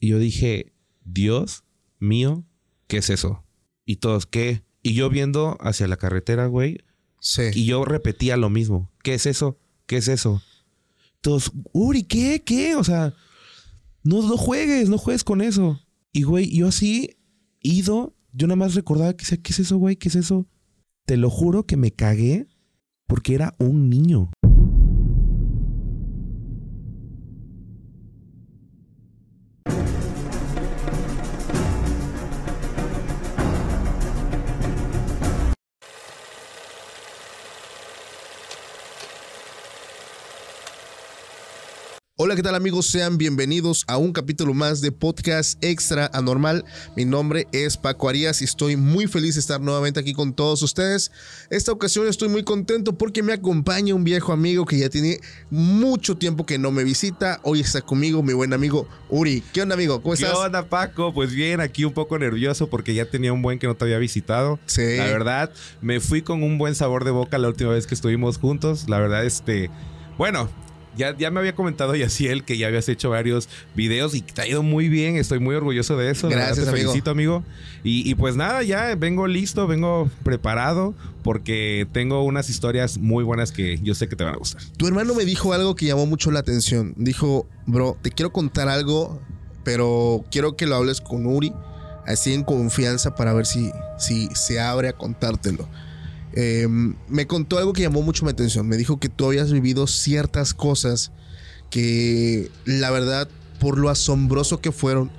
Y yo dije, Dios mío, ¿qué es eso? Y todos, ¿qué? Y yo viendo hacia la carretera, güey. Sí. Y yo repetía lo mismo. ¿Qué es eso? ¿Qué es eso? Todos, Uri, ¿qué? ¿Qué? O sea, no, no juegues, no juegues con eso. Y, güey, yo así, ido, yo nada más recordaba que decía, ¿qué es eso, güey? ¿Qué es eso? Te lo juro que me cagué porque era un niño. Hola, ¿qué tal amigos? Sean bienvenidos a un capítulo más de Podcast Extra Anormal. Mi nombre es Paco Arias y estoy muy feliz de estar nuevamente aquí con todos ustedes. Esta ocasión estoy muy contento porque me acompaña un viejo amigo que ya tiene mucho tiempo que no me visita. Hoy está conmigo mi buen amigo Uri. ¿Qué onda, amigo? ¿Cómo ¿Qué estás? onda, Paco? Pues bien, aquí un poco nervioso porque ya tenía un buen que no te había visitado. Sí. La verdad, me fui con un buen sabor de boca la última vez que estuvimos juntos. La verdad, este. Bueno. Ya, ya me había comentado Yaciel que ya habías hecho varios videos y te ha ido muy bien. Estoy muy orgulloso de eso. Gracias, te amigo. felicito, amigo. Y, y pues nada, ya vengo listo, vengo preparado porque tengo unas historias muy buenas que yo sé que te van a gustar. Tu hermano me dijo algo que llamó mucho la atención. Dijo, bro, te quiero contar algo, pero quiero que lo hables con Uri, así en confianza para ver si, si se abre a contártelo. Eh, me contó algo que llamó mucho mi atención. Me dijo que tú habías vivido ciertas cosas que la verdad, por lo asombroso que fueron,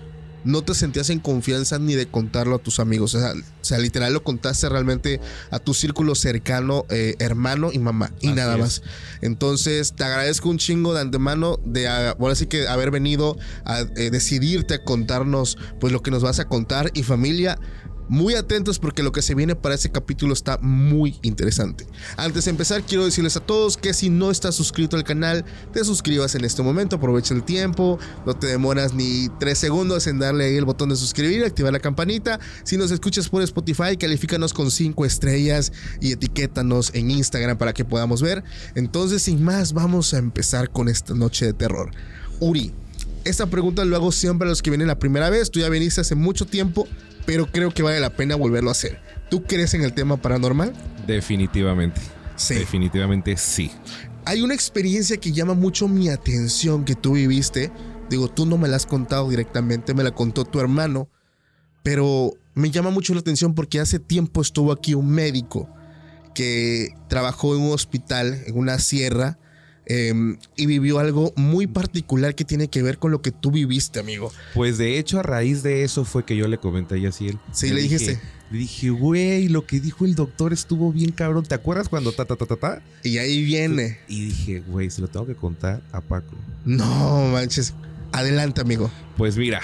no te sentías en confianza ni de contarlo a tus amigos. O sea, o sea, literal lo contaste realmente a tu círculo cercano, eh, hermano y mamá. Y Así nada es. más. Entonces, te agradezco un chingo de antemano de ah, sí que haber venido a eh, decidirte a contarnos pues lo que nos vas a contar. Y familia, muy atentos porque lo que se viene para este capítulo está muy interesante. Antes de empezar, quiero decirles a todos que si no estás suscrito al canal, te suscribas en este momento, aprovecha el tiempo, no te demoras ni 3 segundos en darle ahí el botón de suscribir, activar la campanita. Si nos escuchas por Spotify, califícanos con 5 estrellas y etiquétanos en Instagram para que podamos ver. Entonces, sin más, vamos a empezar con esta noche de terror. Uri, esta pregunta lo hago siempre a los que vienen la primera vez. Tú ya viniste hace mucho tiempo, pero creo que vale la pena volverlo a hacer. ¿Tú crees en el tema paranormal? Definitivamente. Sí. Definitivamente sí. Hay una experiencia que llama mucho mi atención que tú viviste. Digo, tú no me la has contado directamente, me la contó tu hermano. Pero me llama mucho la atención porque hace tiempo estuvo aquí un médico que trabajó en un hospital, en una sierra, eh, y vivió algo muy particular que tiene que ver con lo que tú viviste, amigo. Pues de hecho, a raíz de eso fue que yo le comenté a Yaciel. Sí, le dijiste. Le dije, güey, lo que dijo el doctor estuvo bien cabrón. ¿Te acuerdas cuando ta, ta, ta, ta, ta? Y ahí viene. Y dije, güey, se lo tengo que contar a Paco. No manches. Adelante, amigo. Pues mira,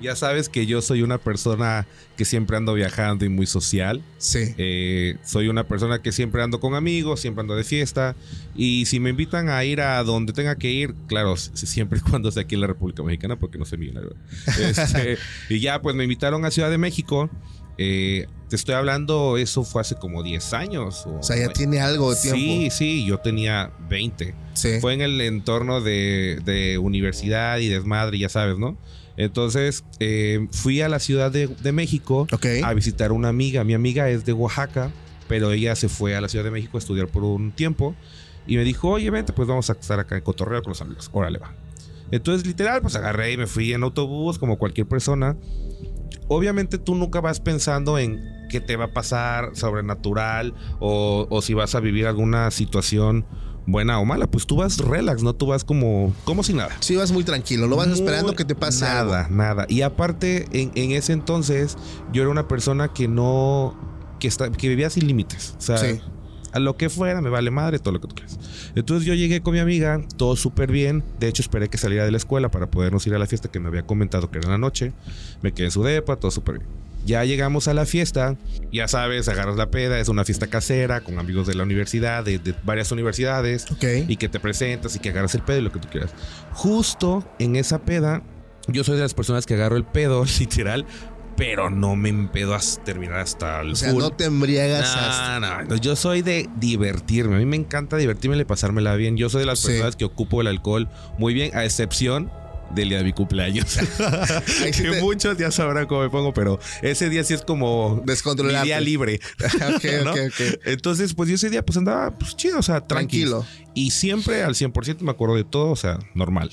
ya sabes que yo soy una persona que siempre ando viajando y muy social. Sí. Eh, soy una persona que siempre ando con amigos, siempre ando de fiesta. Y si me invitan a ir a donde tenga que ir, claro, si- siempre y cuando sea aquí en la República Mexicana, porque no soy millonario. Este, y ya, pues me invitaron a Ciudad de México. Eh, te estoy hablando, eso fue hace como 10 años. O sea, ya tiene algo de tiempo. Sí, sí, yo tenía 20. Sí. Fue en el entorno de, de universidad y desmadre, ya sabes, ¿no? Entonces eh, fui a la Ciudad de, de México a visitar a una amiga. Mi amiga es de Oaxaca, pero ella se fue a la Ciudad de México a estudiar por un tiempo. Y me dijo, oye, vente, pues vamos a estar acá en Cotorreo con los amigos. Órale, va. Entonces, literal, pues agarré y me fui en autobús como cualquier persona. Obviamente tú nunca vas pensando en qué te va a pasar sobrenatural o, o si vas a vivir alguna situación buena o mala. Pues tú vas relax, ¿no? Tú vas como, como si nada. Sí, vas muy tranquilo, lo vas Muy- esperando que te pase Nada, algo. nada. Y aparte, en, en ese entonces, yo era una persona que no. que, está, que vivía sin límites. O sea, Sí. a lo que fuera, me vale madre, todo lo que tú quieras. Entonces yo llegué con mi amiga, todo súper bien. De hecho, esperé que saliera de la escuela para podernos ir a la fiesta que me había comentado que era en la noche. Me quedé en su depa, todo súper bien. Ya llegamos a la fiesta, ya sabes, agarras la peda, es una fiesta casera con amigos de la universidad, de, de varias universidades Ok. y que te presentas y que agarras el pedo y lo que tú quieras. Justo en esa peda, yo soy de las personas que agarro el pedo, literal, pero no me empedo a terminar hasta el O sea, full. no te embriagas hasta. No, no, no, yo soy de divertirme. A mí me encanta divertirme y pasármela bien. Yo soy de las Sí. personas que ocupo el alcohol muy bien, a excepción del día de mi cumpleaños. Que te- muchos ya sabrán cómo me pongo, pero ese día sí es como mi día libre. ok, ¿no? ok, ok. Entonces, pues yo ese día pues andaba pues chido, o sea, tranquilo. Tranquilo. Y siempre al 100% me acuerdo de todo, o sea, normal.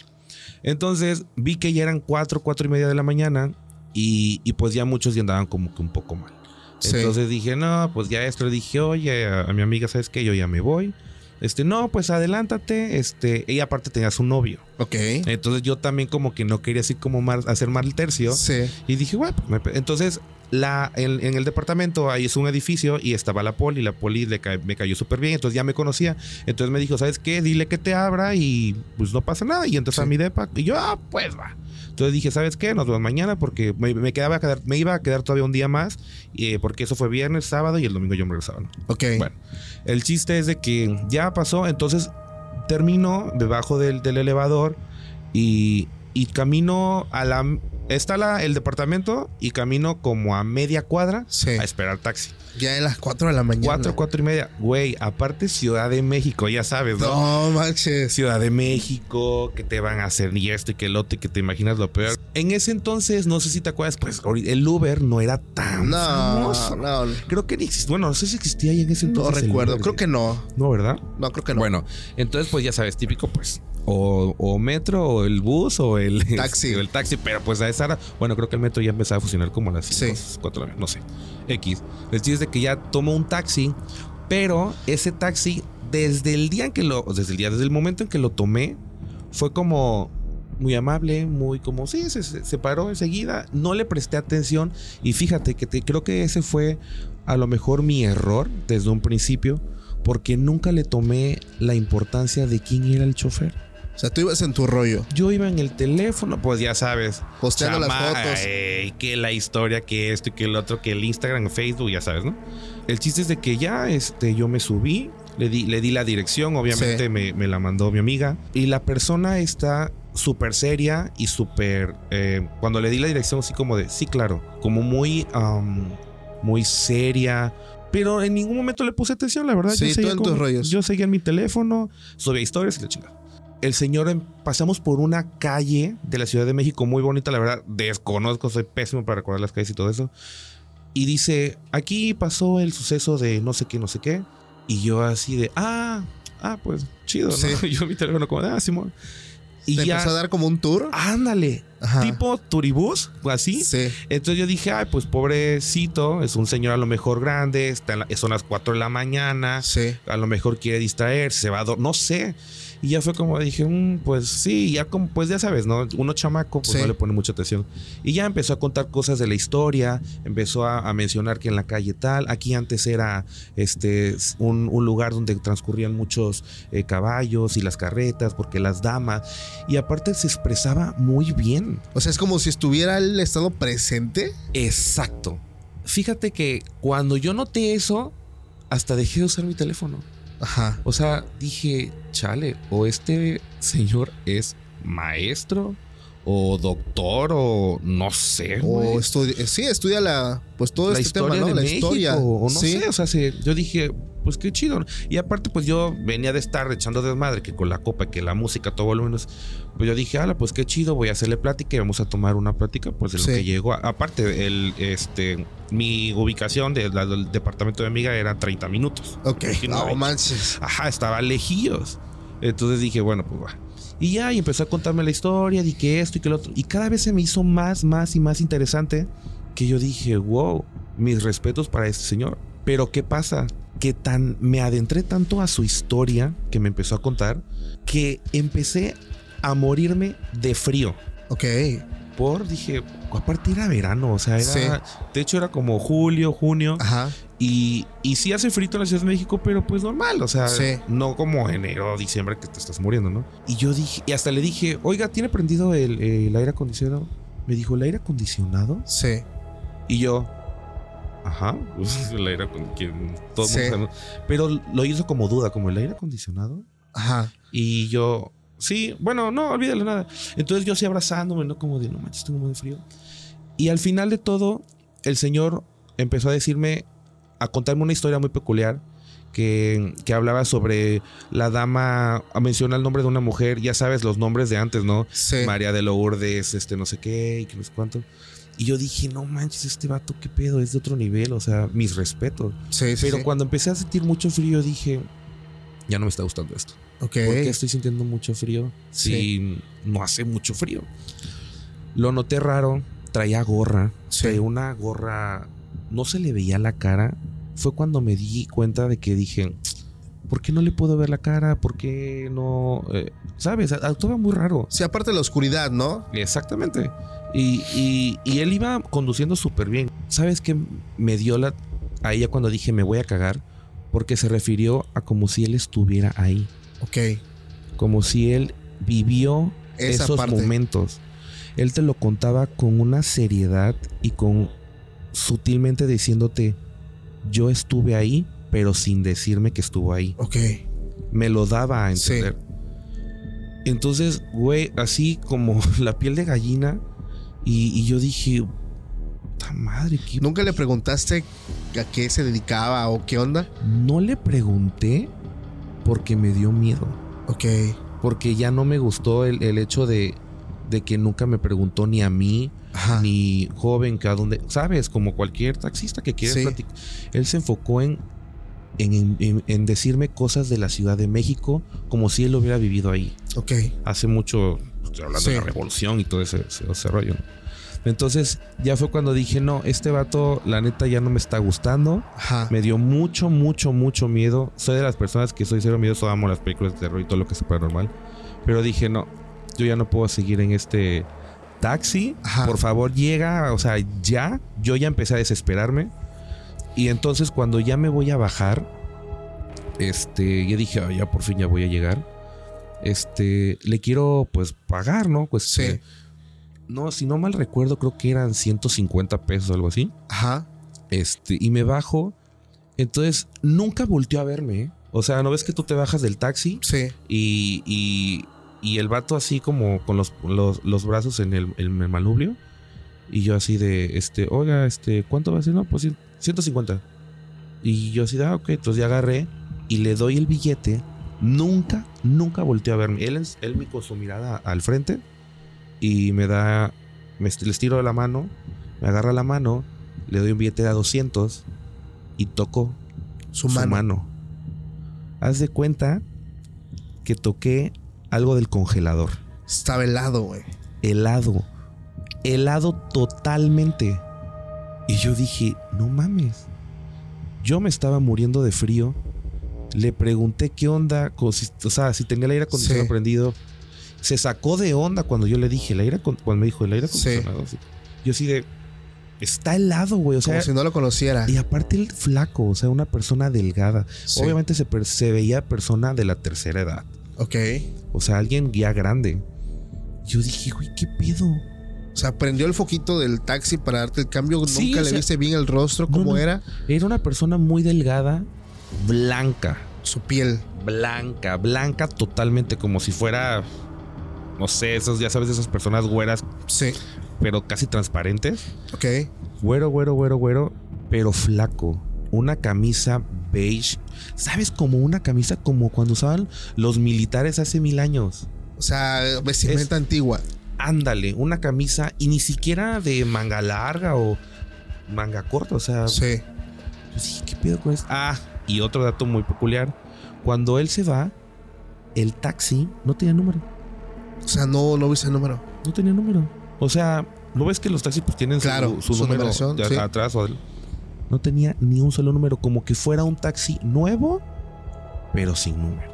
Entonces vi que ya eran 4, 4 y media de la mañana y, y pues ya muchos ya andaban como que un poco mal. Sí. Entonces dije, no, pues ya esto le dije, oye, a, a mi amiga, ¿sabes qué? Yo ya me voy. Este, no, pues adelántate. Este, ella aparte tenía su novio. Ok. Entonces yo también como que no quería así como mal, hacer mal tercio. Sí. Y dije, bueno, pues me pe-". entonces la, en, en el departamento ahí es un edificio y estaba la poli, la poli le ca- me cayó súper bien, entonces ya me conocía. Entonces me dijo, ¿sabes qué? Dile que te abra y pues no pasa nada. Y entonces Sí. a mi depa, y yo, ah, pues va. Entonces dije, ¿sabes qué? Nos vemos mañana porque me, me quedaba a quedar, me iba a quedar todavía un día más, eh, porque eso fue viernes, sábado y el domingo yo me regresaba. ¿no? Ok. Bueno, el chiste es de que ya pasó, entonces termino debajo del, del elevador y, y camino a la... Está la, el departamento y camino como a media cuadra Sí. a esperar taxi. Ya en las 4 de la mañana. Cuatro, cuatro y media. Güey, aparte Ciudad de México, ya sabes, ¿no? No manches. Ciudad de México, que te van a hacer y esto y que el otro y que te imaginas lo peor. En ese entonces, no sé si te acuerdas, pues el Uber no era tan No, famoso. no, no Creo que ni existía. Bueno, no sé si existía ahí en ese entonces. el recuerdo. Creo que no. No, ¿verdad? No, creo que no. Bueno, entonces pues ya sabes, típico pues o, o metro o el bus o el Taxi. o el taxi, pero pues a esa bueno, creo que el metro ya empezaba a funcionar como a las Sí. 5, 4 de la no sé. X. El chiste es de que ya tomo un taxi, pero ese taxi desde el día en que lo desde el día desde el momento en que lo tomé fue como muy amable, muy como sí, se, se- se paró enseguida, no le presté atención y fíjate que te- creo que ese fue a lo mejor mi error desde un principio porque nunca le tomé la importancia de quién era el chofer. O sea, tú ibas en tu rollo. Yo iba en el teléfono, pues ya sabes. Posteando las fotos. ey, que la historia, que esto y que el otro, que el Instagram, Facebook, ya sabes, ¿no? El chiste es de que ya este, yo me subí, le di, le di la dirección, obviamente Sí. me, me la mandó mi amiga. Y la persona está súper seria y súper... eh, cuando le di la dirección, así como de, sí, claro, como muy, muy seria. Pero en ningún momento le puse atención, la verdad. Sí, yo seguía tus rollos. Yo seguía en mi teléfono, subía historias y la chingada el señor em- pasamos por una calle de la Ciudad de México muy bonita, la verdad, desconozco, soy pésimo para recordar las calles y todo eso. Y dice, aquí pasó el suceso de no sé qué, no sé qué. Y yo así de, ah, ah, pues chido, ¿no? Sí. Yo mi teléfono como, de, ah, Simón. Y Te ya, empezó a dar como un tour. ándale, Ajá. tipo turibús, así. Sí. Entonces yo dije, ay, pues pobrecito, es un señor a lo mejor grande, está en la- son las 4 de la mañana Sí. a lo mejor quiere distraerse, se va a no sé. Y ya fue como dije, "Mm, pues sí, ya como, pues ya sabes, ¿no? Uno chamaco, pues Sí. no le pone mucha atención. Y ya empezó a contar cosas de la historia, empezó a, a mencionar que en la calle tal, aquí antes era este un, un lugar donde transcurrían muchos eh, caballos y las carretas, porque las damas, y aparte se expresaba muy bien. O sea, es como si estuviera el estado presente. Exacto. Fíjate que cuando yo noté eso, hasta dejé de usar mi teléfono. Ajá. O sea, dije, chale, o este señor es maestro o doctor o no sé. O estudia, eh, sí, estudia la, pues todo la este historia tema, ¿no? de la México, historia. o no sí. sé, o sea, se- yo dije, pues qué chido. Y aparte, pues yo venía de estar echando desmadre que con la copa, que la música, todo volumen. Pues yo dije, ala, pues qué chido, voy a hacerle plática y vamos a tomar una plática, pues de lo Sí. que llegó. Aparte, el, este, mi ubicación de- del departamento de amiga era 30 minutos. Ok. No No manches. Ajá, estaba lejillos. Entonces dije, bueno, pues va. Y ya, y empezó a contarme la historia, de que esto y que lo otro. Y cada vez se me hizo más, más y más interesante que yo dije, wow, mis respetos para este señor. Pero ¿qué pasa? Que tan me adentré tanto a su historia que me empezó a contar que empecé a morirme de frío. Ok. Por, dije, aparte era verano, o sea, era, Sí. de hecho era como julio, junio. Ajá. Y, y sí hace frito en la Ciudad de México, pero pues normal, o sea, Sí. no como enero o diciembre que te estás muriendo, ¿no? Y yo dije, y hasta le dije, oiga, ¿tiene prendido el, el aire acondicionado? Me dijo, ¿el aire acondicionado? Sí. Y yo, ajá, pues el aire acondicionado. Todo Sí. mundo. Pero lo hizo como duda, como el aire acondicionado. Ajá. Y yo, sí, bueno, no, olvídalo nada. Entonces yo sí abrazándome, ¿no? Como de, no manches, tengo muy frío. Y al final de todo, el señor empezó a decirme, a contarme una historia muy peculiar. Que, que hablaba sobre la dama, a mencionar el nombre de una mujer, ya sabes los nombres de antes, ¿no? Sí. María de Lourdes, este no sé qué, y que no sé cuánto. Y yo dije, no manches, este vato, qué pedo, es de otro nivel, o sea, mis respetos. Sí, sí. Pero sí. cuando empecé a sentir mucho frío, dije, ya no me está gustando esto. Ok. ¿Por qué estoy sintiendo mucho frío si no hace mucho frío? Lo noté raro, traía gorra, Sí. traía una gorra, no se le veía la cara. Fue cuando me di cuenta de que dije, ¿por qué no le puedo ver la cara? ¿Por qué no? Eh, ¿Sabes? Actuaba muy raro. Sí, aparte de la oscuridad, ¿no? Exactamente. Y, y- y él iba conduciendo súper bien. ¿Sabes qué me dio la, a ella cuando dije me voy a cagar? Porque se refirió a como si él estuviera ahí. Ok. Como si él vivió Esa esos parte. momentos. Él te lo contaba con una seriedad y con sutilmente diciéndote, yo estuve ahí, pero sin decirme que estuvo ahí. Ok. Me lo daba a Sí. entender. Entonces, güey, así como la piel de gallina. Y, y yo dije, puta madre, ¿qué ¿Nunca le preguntaste a qué se dedicaba o qué onda? No le pregunté porque me dio miedo. Ok. Porque ya no me gustó el, el hecho de, de que nunca me preguntó ni a mí, Ajá. ni joven que a dónde. ¿Sabes? Como cualquier taxista que quiere Sí. platicar. Él se enfocó en, en, en- en decirme cosas de la Ciudad de México como si él lo hubiera vivido ahí. Ok. Hace mucho, estoy hablando de la revolución y todo ese, ese- ese rollo. ¿no? Entonces ya fue cuando dije, no, este vato, la neta ya no me está gustando. Ajá. Me dio mucho, mucho, mucho miedo. Soy de las personas que soy cero miedoso, amo las películas de terror y todo lo que es paranormal. Pero dije, no, yo ya no puedo seguir en este taxi. Ajá. Por favor, llega, o sea, ya. Yo ya empecé a desesperarme. Y entonces cuando ya me voy a bajar, este, ya dije, "Ah, ya por fin ya voy a llegar. Este, le quiero pues pagar, ¿no? Pues Sí. eh, no, si no mal recuerdo, creo que eran 150 pesos o algo así. Ajá. Este, y me bajo. Entonces, nunca volteó a verme. ¿eh? O sea, ¿no ves que tú te bajas del taxi Sí. y, y, y el vato así como con los, los, los brazos en el, en el manubrio? Y yo así de, este, oiga, este, ¿cuánto va a ser? No, pues cien- 150. Y yo así de, ah, ok, entonces ya agarré y le doy el billete. Nunca, nunca volteó a verme. Él, él me con su mirada al frente y me da, me, les tiro de la mano, me agarra la mano, le doy un billete de a 200 y toco Su su mano. mano. Haz de cuenta que toqué algo del congelador. Estaba helado, güey. Helado. Helado totalmente. Y yo dije, no mames. Yo me estaba muriendo de frío. Le pregunté qué onda, o sea, si tenía el aire acondicionado Sí. prendido. Se sacó de onda cuando yo le dije, el aire cuando me dijo el aire Sí. acondicionado. sí. Yo así de, está helado, güey. O sea, Como si no lo conociera. y aparte el flaco, o sea, una persona delgada. Sí. Obviamente se, veía persona de la tercera edad. Ok. O sea, alguien ya grande. Yo dije, güey, ¿qué pedo? O sea, prendió el foquito del taxi para darte el cambio. Sí, Nunca le sea- viste bien el rostro, No, cómo no. era. Era una persona muy delgada, blanca, Su piel. blanca, blanca totalmente, como si fuera, no sé, esos, ya sabes, esas personas güeras, Sí. pero casi transparentes. Ok. Güero, güero, güero, güero, pero flaco. Una camisa beige. ¿Sabes? Como una camisa como cuando usaban los militares hace mil años. O sea, vestimenta antigua. Ándale, una camisa y ni siquiera de manga larga o manga corta. O sea, Sí. dije, ¿qué pedo con esto? Ah, y otro dato muy peculiar. Cuando él se va, el taxi no tenía número. O sea, no, no viste el número. No tenía número. O sea, ¿no ves que los taxis pues tienen su- Claro, su, su número numeración, de sí. atrás o No tenía ni un solo número, como que fuera un taxi nuevo, pero sin número.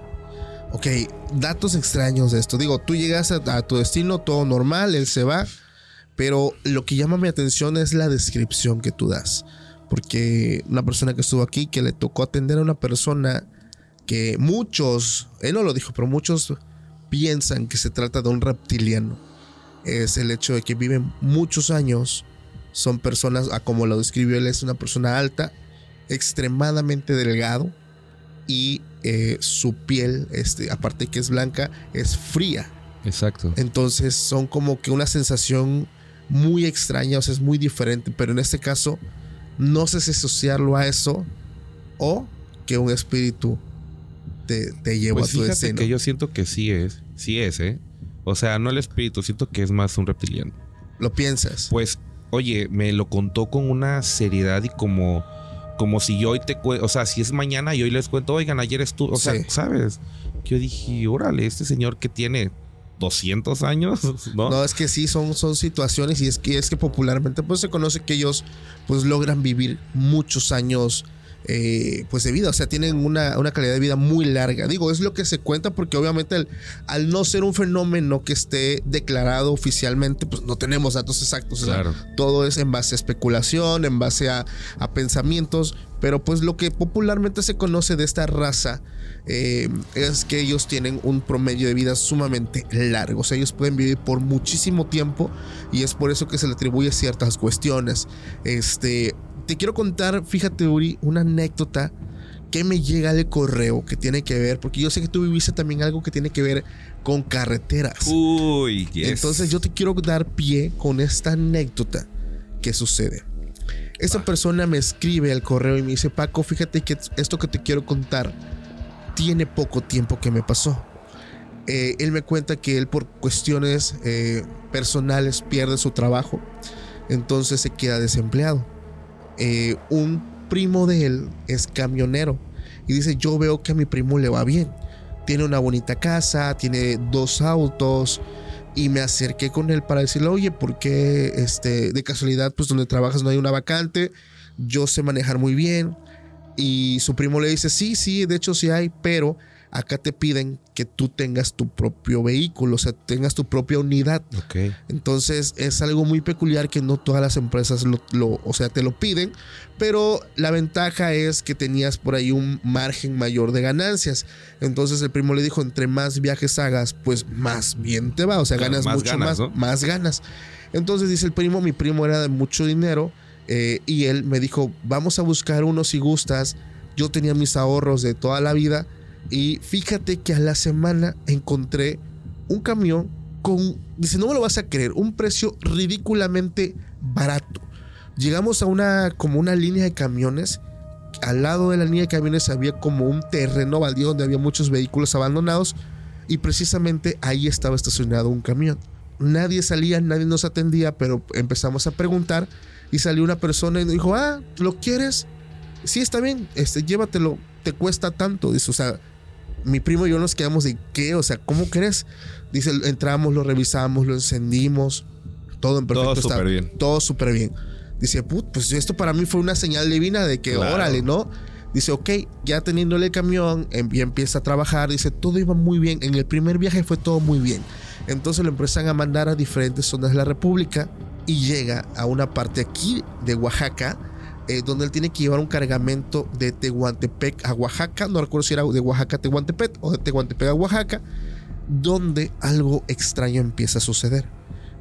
Ok, datos extraños de esto. Digo, tú llegas a, a tu destino, todo normal, él se va. Pero lo que llama mi atención es la descripción que tú das. Porque una persona que estuvo aquí, que le tocó atender a una persona que muchos, él no lo dijo, pero muchos piensan que se trata de un reptiliano. Es el hecho de que viven muchos años. Son personas, a como lo describió él, es una persona alta, extremadamente delgado y eh, su piel, este, aparte que es blanca, es fría. Exacto. Entonces son como que una sensación muy extraña, o sea, es muy diferente, pero en este caso no sé si asociarlo a eso o que un espíritu te, te llevó Pues a tu fíjate destino. que yo siento que sí es. Sí es, ¿eh? O sea, no el espíritu, siento que es más un reptiliano. Lo piensas. Pues, oye, me lo contó con una seriedad y como, como si yo hoy te cuento, o sea, si es mañana y hoy les cuento, oigan, ayer estuvo, o sea, Sí. ¿sabes? Que yo dije, órale, este señor que tiene 200 años, ¿no? No, es que sí, son, son situaciones y es que, es que popularmente pues se conoce que ellos pues logran vivir muchos años eh, pues de vida, o sea, tienen una, una calidad de vida muy larga. Digo, es lo que se cuenta porque obviamente al, al no ser un fenómeno que esté declarado oficialmente, pues no tenemos datos exactos. o sea, Claro. todo es en base a especulación, en base a, a pensamientos, pero pues lo que popularmente se conoce de esta raza eh, es que ellos tienen un promedio de vida sumamente largo, o sea, ellos pueden vivir por muchísimo tiempo y es por eso que se le atribuye ciertas cuestiones. Este, te quiero contar, fíjate Uri, una anécdota que me llega de correo que tiene que ver, porque yo sé que tú viviste también algo que tiene que ver con carreteras. Uy, yes. Entonces yo te quiero dar pie con esta anécdota que sucede. Esta persona me escribe al correo y me dice, Paco, fíjate que esto que te quiero contar tiene poco tiempo que me pasó. Eh, él me cuenta que él por cuestiones eh, personales pierde su trabajo, entonces se queda desempleado. Eh, un primo de él es camionero y dice, yo veo que a mi primo le va bien. Tiene una bonita casa, tiene dos autos, y me acerqué con él para decirle, oye, ¿por qué este, de casualidad, pues donde trabajas no hay una vacante? Yo sé manejar muy bien. Y su primo le dice, sí, sí, de hecho sí hay, pero acá te piden que tú tengas tu propio vehículo, o sea, tengas tu propia unidad. Entonces es algo muy peculiar que no todas las empresas lo, lo- o sea, te lo piden, pero la ventaja es que tenías por ahí un margen mayor de ganancias. Entonces el primo le dijo, entre más viajes hagas, pues más bien te va, o sea, Claro, ganas más mucho ganas, más, ¿no? más ganas. Entonces dice el primo, mi primo era de mucho dinero eh, y él me dijo, vamos a buscar uno si gustas. Yo tenía mis ahorros de toda la vida y fíjate que a la semana encontré un camión con, dice, no me lo vas a creer, un precio ridículamente barato. Llegamos a una, como una línea de camiones. Al lado de la línea de camiones había como un terreno baldío donde había muchos vehículos abandonados y precisamente ahí estaba estacionado un camión. Nadie salía, nadie nos atendía, pero empezamos a preguntar y salió una persona y dijo, ah, ¿lo quieres? Sí, está bien, este, llévatelo, te cuesta tanto. Dice, o sea, mi primo y yo nos quedamos de qué, o sea, ¿cómo crees? Dice, entramos, lo revisamos, lo encendimos, todo en perfecto Todo estado. súper bien. Todo súper bien. Dice, put, pues esto para mí fue una señal divina de que, Claro. órale, ¿no? Dice, ok, ya teniéndole el camión, em- ya empieza a trabajar. Dice, todo iba muy bien. En el primer viaje fue todo muy bien. Entonces lo empiezan a mandar a diferentes zonas de la República y llega a una parte aquí de Oaxaca, eh, donde él tiene que llevar un cargamento de Tehuantepec a Oaxaca. No recuerdo si era de Oaxaca a Tehuantepec o de Tehuantepec a Oaxaca, donde algo extraño empieza a suceder.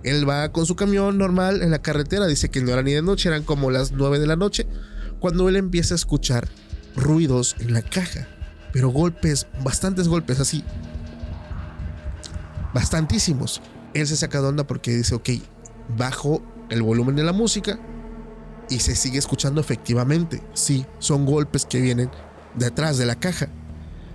Él va con su camión normal en la carretera, dice que no era ni de noche, eran como las 9 de la noche, cuando él empieza a escuchar ruidos en la caja, pero golpes, bastantes golpes así, bastantísimos. Él se saca de onda porque dice, ok, bajo el volumen de la música y se sigue escuchando efectivamente. Sí, son golpes que vienen de atrás de la caja.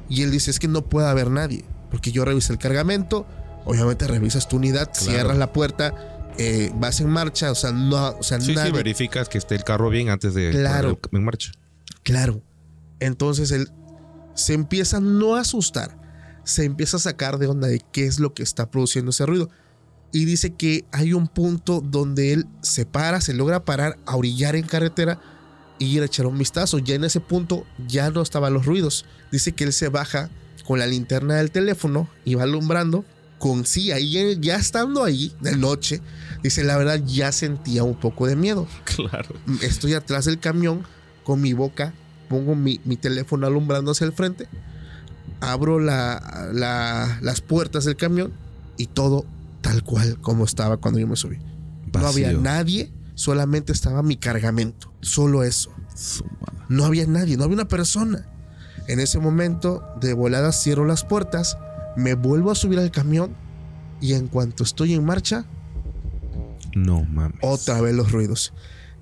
Y él dice, es que no puede haber nadie, porque yo revisé el cargamento, obviamente revisas tu unidad, Claro. cierras la puerta, eh, vas en marcha, o sea, no, o sea, Sí, sí, verificas que esté el carro bien antes de Claro. en marcha. Claro. Entonces él se empieza no a asustar, se empieza a sacar de onda de qué es lo que está produciendo ese ruido. Y dice que hay un punto donde él se para, se logra parar a orillar en carretera y ir a echar un vistazo. Ya en ese punto ya no estaban los ruidos. Dice que él se baja con la linterna del teléfono y va alumbrando. Con sí, ahí ya estando ahí de noche, dice la verdad ya sentía un poco de miedo. Claro. Estoy atrás del camión con mi boca, pongo mi, mi teléfono alumbrando hacia el frente, abro la- la- las puertas del camión y todo tal cual como estaba cuando yo me subí. No había Vacío. nadie, solamente estaba mi cargamento. Solo eso. No había nadie, no había una persona. En ese momento, de volada cierro las puertas, me vuelvo a subir al camión y en cuanto estoy en marcha, No mames. otra vez los ruidos.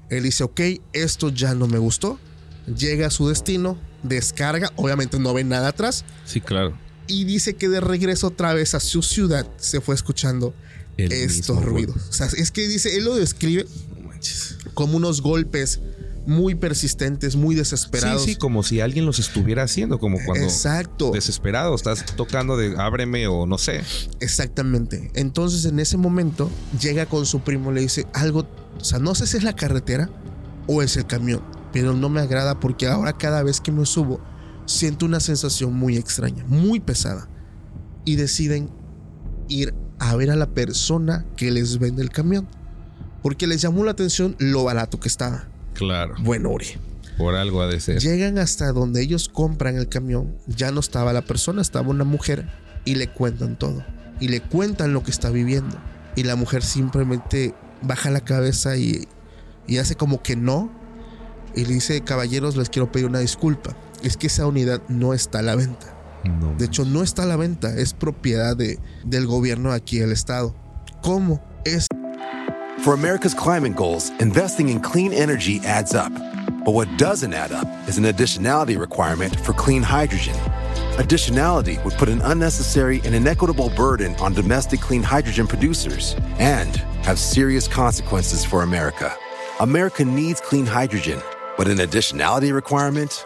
Él dice, ok, esto ya no me gustó. Llega a su destino, descarga, obviamente no ve nada atrás. Sí, claro. Y dice que de regreso otra vez a su ciudad se fue escuchando El estos ruidos. O sea, es que dice, él lo describe. No como unos golpes muy persistentes, muy desesperados. Sí, sí, como si alguien los estuviera haciendo, como cuando Exacto. desesperado estás tocando de ábreme o no sé. Exactamente. Entonces en ese momento llega con su primo, le dice algo, o sea, no sé si es la carretera o es el camión, pero no me agrada porque ahora cada vez que me subo siento una sensación muy extraña, muy pesada. Y deciden ir a ver a la persona que les vende el camión, porque les llamó la atención lo barato que estaba. Claro. Bueno, Uri. Por algo ha de ser. Llegan hasta donde ellos compran el camión. Ya no estaba la persona, estaba una mujer y le cuentan todo. Y le cuentan lo que está viviendo. Y la mujer simplemente baja la cabeza y, y hace como que no. Y le dice, caballeros, les quiero pedir una disculpa. Es que esa unidad no está a la venta. No. De hecho, no está a la venta. Es propiedad de, del gobierno aquí, el Estado. ¿Cómo? Es For America's climate goals, investing in clean energy adds up. But what doesn't add up is an additionality requirement for clean hydrogen. Additionality would put an unnecessary and inequitable burden on domestic clean hydrogen producers and have serious consequences for America. America needs clean hydrogen, but an additionality requirement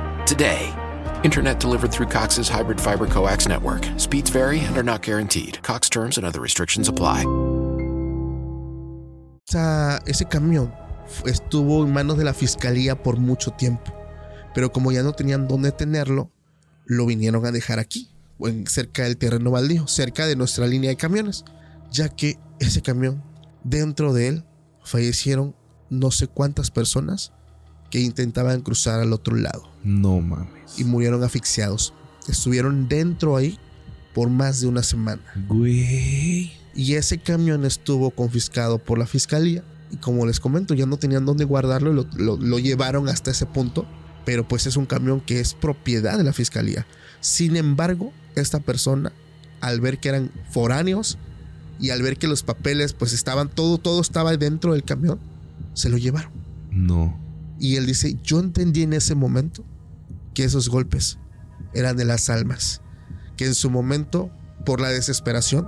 today. Internet delivered through Cox's hybrid fiber coax network. Speeds vary and are not guaranteed. Cox terms and other restrictions apply. esa- ese camión estuvo en manos de la fiscalía por mucho tiempo. Pero como ya no tenían dónde tenerlo, lo vinieron a dejar aquí, cerca del terreno baldío, cerca de nuestra línea de camiones. Ya que ese camión, dentro de él, fallecieron no sé cuántas personas que intentaban cruzar al otro lado No mames. y murieron asfixiados. Estuvieron dentro ahí por más de una semana. Güey. Y ese camión estuvo confiscado por la fiscalía. Y como les comento, ya no tenían dónde guardarlo y lo, lo- lo llevaron hasta ese punto. Pero pues es un camión que es propiedad de la fiscalía. Sin embargo, esta persona, al ver que eran foráneos y al ver que los papeles pues estaban, todo, todo estaba dentro del camión, se lo llevaron. No. Y él dice, yo entendí en ese momento que esos golpes eran de las almas, que en su momento, por la desesperación,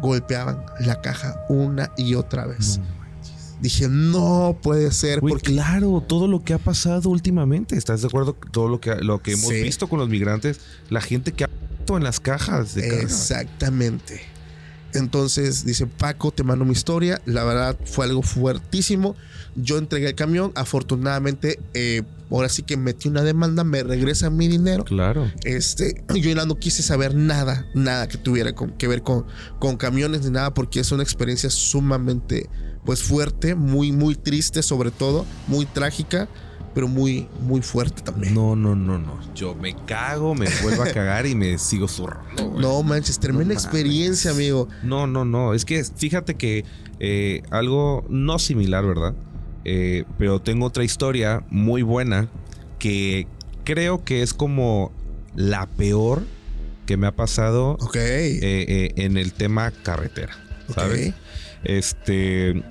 golpeaban la caja una y otra vez. Dije, no puede ser, Güey, porque claro, todo lo que ha pasado últimamente. ¿Estás de acuerdo? Todo lo que, lo que hemos Sí. visto con los migrantes, la gente que ha en las cajas de caja. Entonces dice Paco, te mando mi historia. La verdad fue algo fuertísimo. Yo entregué el camión. Afortunadamente, eh, ahora sí que metí una demanda. Me regresan mi dinero. Claro. Este, yo ya no quise saber nada, nada que tuviera con- que ver con, con camiones ni nada, porque es una experiencia sumamente, pues fuerte, muy, muy triste, sobre todo, muy trágica, pero muy, muy fuerte también. No, no, no, no. Yo me cago, me vuelvo a cagar y me sigo zurrando. güey. No manches, tremenda mames. experiencia, amigo. No, no, no. Es que fíjate que eh, algo no similar, ¿verdad? Eh, pero tengo otra historia muy buena que creo que es como la peor que me ha pasado Ok. eh, en el tema carretera, ¿sabes? Este,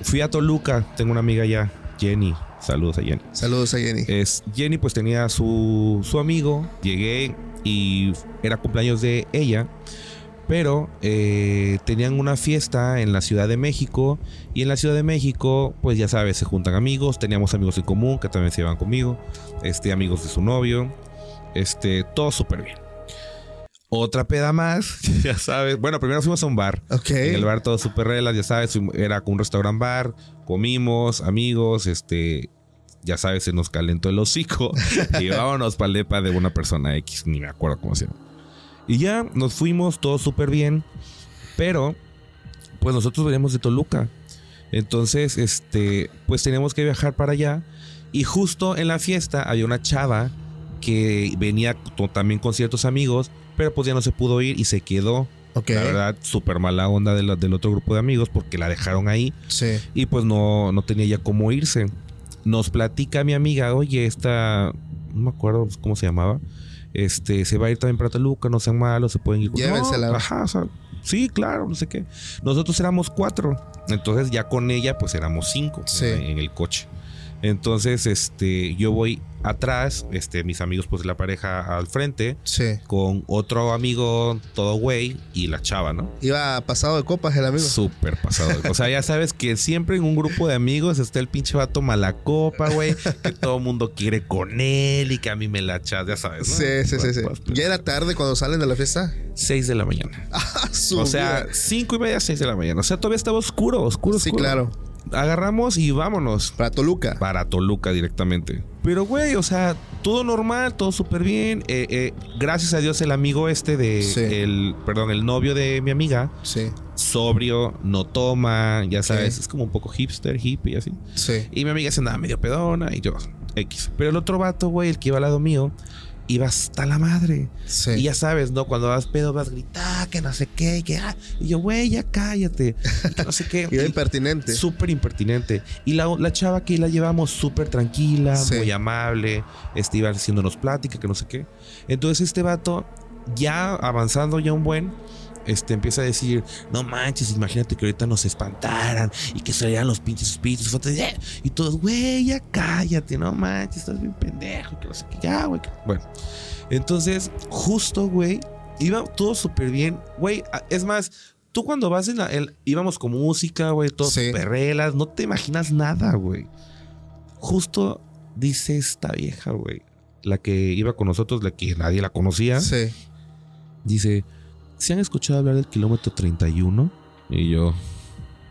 fui a Toluca, tengo una amiga allá, Jenny. Saludos a Jenny. Saludos a Jenny. Es, Jenny pues tenía su, su amigo, llegué y era cumpleaños de ella, pero eh, tenían una fiesta en la Ciudad de México y en la Ciudad de México pues ya sabes, se juntan amigos, teníamos amigos en común que también se iban conmigo, este, amigos de su novio, este, todo súper bien. Otra peda más, ya sabes. Bueno, primero fuimos a un bar. Ok. En el bar todo súper relax, ya sabes, era un restaurant bar, comimos, amigos, este, ya sabes, se nos calentó el hocico y vámonos para depa de una persona X, ni me acuerdo cómo se llama. Y ya nos fuimos, todo súper bien, pero pues nosotros veníamos de Toluca. Entonces, este, pues teníamos que viajar para allá y justo en la fiesta había una chava que venía también con ciertos amigos, pero pues ya no se pudo ir y se quedó. La verdad, súper mala onda de la- del otro grupo de amigos porque la dejaron ahí Sí. y pues no, no tenía ya cómo irse. Nos platica mi amiga, oye, esta, no me acuerdo cómo se llamaba, este, se va a ir también para Toluca, no sean malos, se pueden ir. Llévensela. No, ajá, o sea, sí, claro, no sé qué. Nosotros éramos cuatro, entonces ya con ella pues éramos cinco Sí. en, en el coche. Entonces, este, yo voy atrás, este, mis amigos pues la pareja al frente, Sí. con otro amigo todo güey y la chava, ¿no? Iba pasado de copas el amigo. Súper pasado. O sea, ya sabes que siempre en un grupo de amigos está el pinche vato malacopa, güey. Que todo el mundo quiere con él y que a mí me la echas, ya sabes. ¿no? Sí, sí, sí, sí. ¿Ya era tarde cuando salen de la fiesta? Seis de la mañana. Ah, O sea, cinco y media, seis de la mañana. O sea, todavía estaba oscuro, oscuro, Sí, oscuro. claro. Agarramos y vámonos. Para Toluca. Para Toluca directamente. Pero, güey, o sea, todo normal, todo súper bien. Eh, eh, gracias a Dios, el amigo este de. Sí. El, perdón, el novio de mi amiga. Sí. sobrio, no toma, ya sabes, es como un poco hipster, hippie y así. Sí. Y mi amiga se andaba medio pedona y yo, X. Pero el otro vato, güey, el que iba al lado mío, iba hasta la madre. Sí. Y ya sabes, ¿no? Cuando vas pedo vas a gritar, que no sé qué, y que, ah, y yo, güey, ya cállate, y que no sé qué. Y- impertinente. Súper impertinente. Y la, la chava que la llevamos súper tranquila, Sí. muy amable, este, iba haciéndonos plática, que no sé qué. Entonces este vato, ya avanzando ya un buen, este, empieza a decir, no manches, imagínate que ahorita nos espantaran y que salieran los pinches espíritus. de- Y todos, güey, ya cállate, no manches, estás bien pendejo, que no sé qué, ya, güey. que-". Bueno, entonces, justo, güey, iba todo súper bien. Güey, es más, tú cuando vas en la... el- íbamos con música, güey, todo Sí. súper relax, no te imaginas nada, güey. Justo dice esta vieja, güey, la que iba con nosotros, la que nadie la conocía, Sí. dice, ¿se han escuchado hablar del kilómetro 31? Y yo,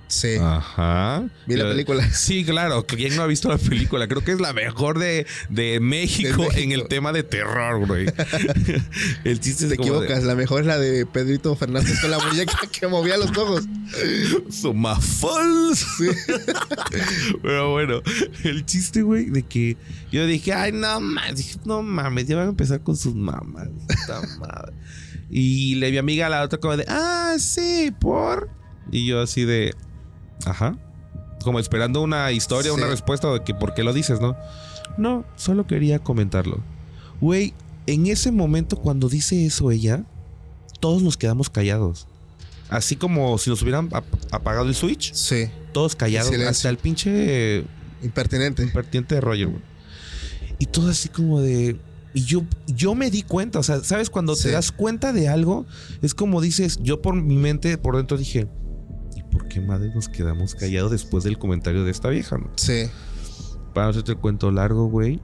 Sí. ajá. Vi la película. Sí, claro. ¿Quién no ha visto la película? Creo que es la mejor de, de, México, De México. en el tema de terror, güey. el chiste es Te de- equivocas. La mejor es la de Pedrito Fernández con la muñeca que movía los ojos. Sumafals. Sí. Pero bueno, el chiste, güey, de que yo dije, ay, no mames, dije, no mames, ya van a empezar con sus mamás. puta madre. Y le vi a mi amiga a la otra como de, ah, sí, por. Y yo así de, ajá. Como esperando una historia, Sí. una respuesta de que por qué lo dices, ¿no? No, solo quería comentarlo. Güey, en ese momento cuando dice eso ella, todos nos quedamos callados. Así como si nos hubieran ap- apagado el switch Sí. todos callados, hasta el pinche Impertinente. impertinente de Roger, güey. Y todo así como de. Y yo, yo me di cuenta, o sea, ¿sabes? Cuando Sí. te das cuenta de algo, es como dices, yo por mi mente, por dentro dije, ¿y por qué madre nos quedamos callados después del comentario de esta vieja? no? Sí. Para hacerte el cuento largo, güey.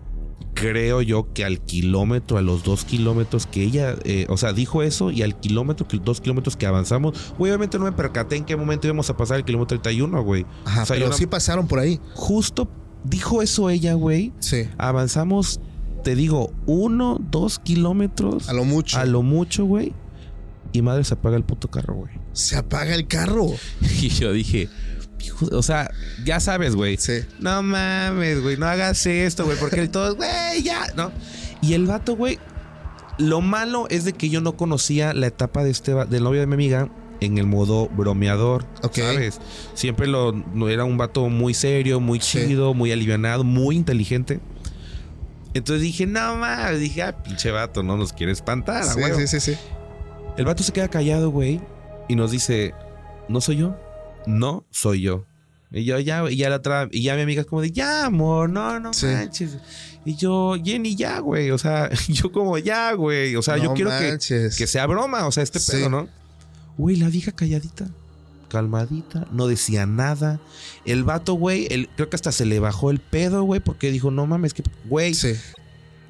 Creo yo que al kilómetro, a los dos kilómetros que ella, eh, o sea, dijo eso y al kilómetro, que dos kilómetros que avanzamos, güey, obviamente no me percaté en qué momento íbamos a pasar el kilómetro 31, güey. Ajá, O sea, pero sí pasaron por ahí. Justo dijo eso ella, güey. Sí. Avanzamos, te digo, uno, dos kilómetros A lo mucho. a lo mucho, güey. Y madre se apaga el puto carro, güey. Se apaga el carro. Y yo dije, o sea, ya sabes, güey. Sí. No mames, güey, no hagas esto, güey, porque el todo, güey, ya, ¿no? Y el vato, güey, lo malo es de que yo no conocía la etapa de este del novio de mi amiga en el modo bromeador. ¿sabes? Siempre lo era un vato muy serio, muy Sí. chido, muy alivianado, muy inteligente. Entonces dije, no mames, dije, ah, pinche vato, no nos quiere espantar, Sí, huevo". sí, sí, sí. El vato se queda callado, güey, y nos dice, ¿no soy yo? No soy yo. Y yo ya, y ya la otra, y ya mi amiga es como de, ya, amor, no, no Sí. manches. Y yo, Jenny, ya, güey. O sea, yo como, ya, güey. O sea, yo quiero que, que sea broma, o sea, este Sí. pedo, ¿no? Güey, la vieja calladita, calmadita, no decía nada. El vato, güey, el- creo que hasta se le bajó el pedo, güey, porque dijo, no mames, que, güey, Sí,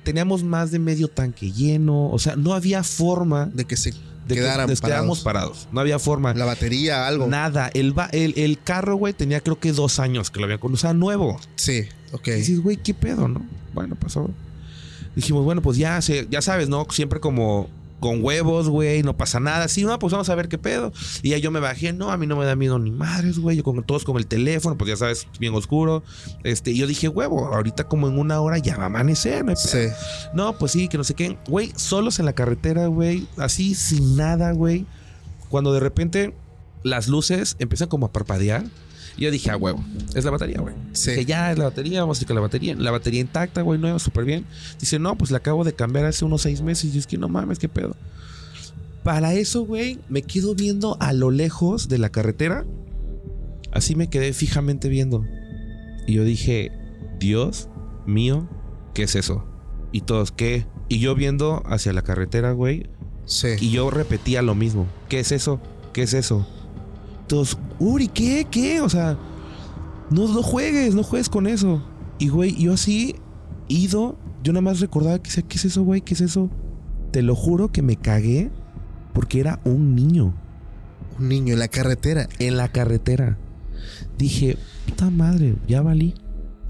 teníamos más de medio tanque lleno. O sea, no había forma de que se de quedaran que nos parados. parados. No había forma. La batería, algo. Nada. El, el, el carro, güey, tenía creo que dos años que lo habían conocido. O sea, nuevo. Sí, ok. Y dices, güey, ¿qué pedo, no? Bueno, pasó. Dijimos, bueno, pues ya, se, ya sabes, ¿no? Siempre como con huevos, güey, no pasa nada. Sí, no, pues vamos a ver qué pedo. Y ya yo me bajé, no, a mí no me da miedo ni madres, güey. Yo con todos con el teléfono, pues ya sabes, bien oscuro. Este, y yo dije, huevo, ahorita como en una hora ya va a amanecer, pedo. Sí. No, pues sí, que no sé qué. Güey, solos en la carretera, güey. Así, sin nada, güey. Cuando de repente las luces empiezan como a parpadear. Y yo dije, ah, huevo, es la batería, güey. Sí. Que ya es la batería, vamos a decir que la batería. La batería intacta, güey, nueva, súper bien. Dice, no, pues la acabo de cambiar hace unos seis meses. Y es que no mames, qué pedo. Para eso, güey, me quedo viendo a lo lejos de la carretera. Así me quedé fijamente viendo. Y yo dije, Dios mío, ¿qué es eso? Y todos, ¿qué? Y yo viendo hacia la carretera, güey. Sí. Y yo repetía lo mismo. ¿Qué es eso? ¿Qué es eso? Uri, ¿qué? ¿Qué? O sea, no, no juegues, no juegues con eso. Y, güey, yo así, ido, yo nada más recordaba que decía, ¿qué es eso, güey? ¿Qué es eso? Te lo juro que me cagué porque era un niño Un niño en la carretera. en la carretera. Dije, puta madre, ya valí.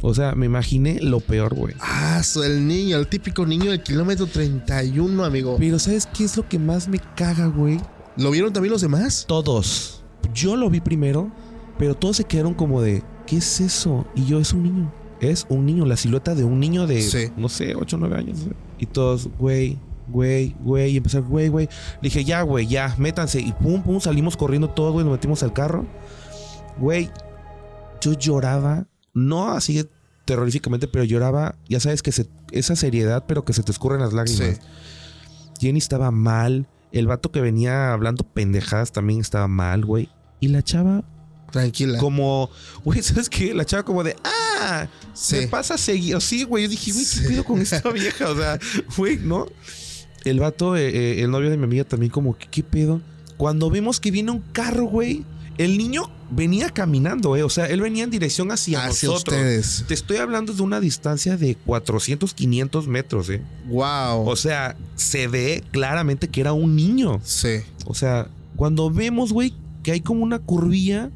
O sea, me imaginé lo peor, güey. Ah, el niño, el típico niño del kilómetro 31, amigo. Pero ¿sabes qué es lo que más me caga, güey? ¿Lo vieron también los demás? Todos. Yo lo vi primero, pero todos se quedaron como de, ¿qué es eso? Y yo, es un niño. Es un niño, la silueta de un niño de, Sí. no sé, 8 o 9 años. Y todos, güey, güey, güey. Y empezar, güey, güey. Le dije, ya, güey, ya, métanse. Y pum, pum, salimos corriendo todos, güey, nos metimos al carro. Güey, yo lloraba, no así terroríficamente, pero lloraba, ya sabes que se, esa seriedad, pero que se te escurren las lágrimas. Sí. Jenny estaba mal. El vato que venía hablando pendejadas también estaba mal, güey. Y la chava, Tranquila. como, güey, ¿sabes qué? La chava como de, ah, Sí. me pasa seguido. Sí, güey. Yo dije, güey, Sí. ¿qué pido con esta vieja? O sea, güey, ¿no? El vato, eh, eh, el novio de mi amiga también como, ¿qué, qué pedo? Cuando vimos que viene un carro, güey, el niño venía caminando, eh. O sea, él venía en dirección hacia, Hacia nosotros. ustedes. Te estoy hablando de una distancia de 400, 500 metros, eh. Wow. O sea, se ve claramente que era un niño. sí. O sea, cuando vemos, güey, que hay como una curvilla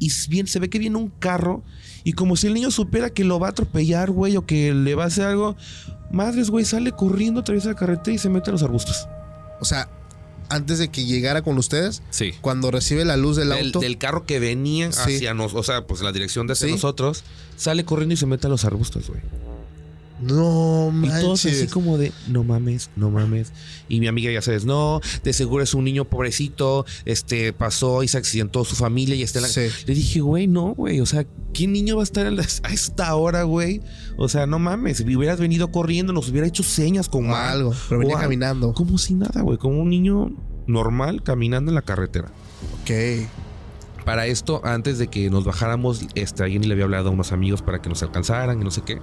y bien, se ve que viene un carro y como si el niño supiera que lo va a atropellar, güey, o que le va a hacer algo, madres, güey, sale corriendo, atraviesa la carretera y se mete a los arbustos. O sea, antes de que llegara con ustedes, Sí. cuando recibe la luz del Del, auto. del carro que venía Sí. hacia nosotros, o sea, pues la dirección de hacia Sí. nosotros, sale corriendo y se mete a los arbustos, güey. No Y todos manches. así como de, no mames, no mames. Y mi amiga ya sabes, no, de seguro es un niño pobrecito, este, pasó y se accidentó su familia y está en la... Sí. Le dije, güey, no, güey, o sea, ¿qué niño va a estar a, las- a esta hora, güey? O sea, no mames, si hubieras venido corriendo, nos hubiera hecho señas con O algo. Pero venía caminando. Como si nada, güey, como un niño normal caminando en la carretera. Ok. Para esto, antes de que nos bajáramos, este, alguien le había hablado a unos amigos para que nos alcanzaran y no sé qué.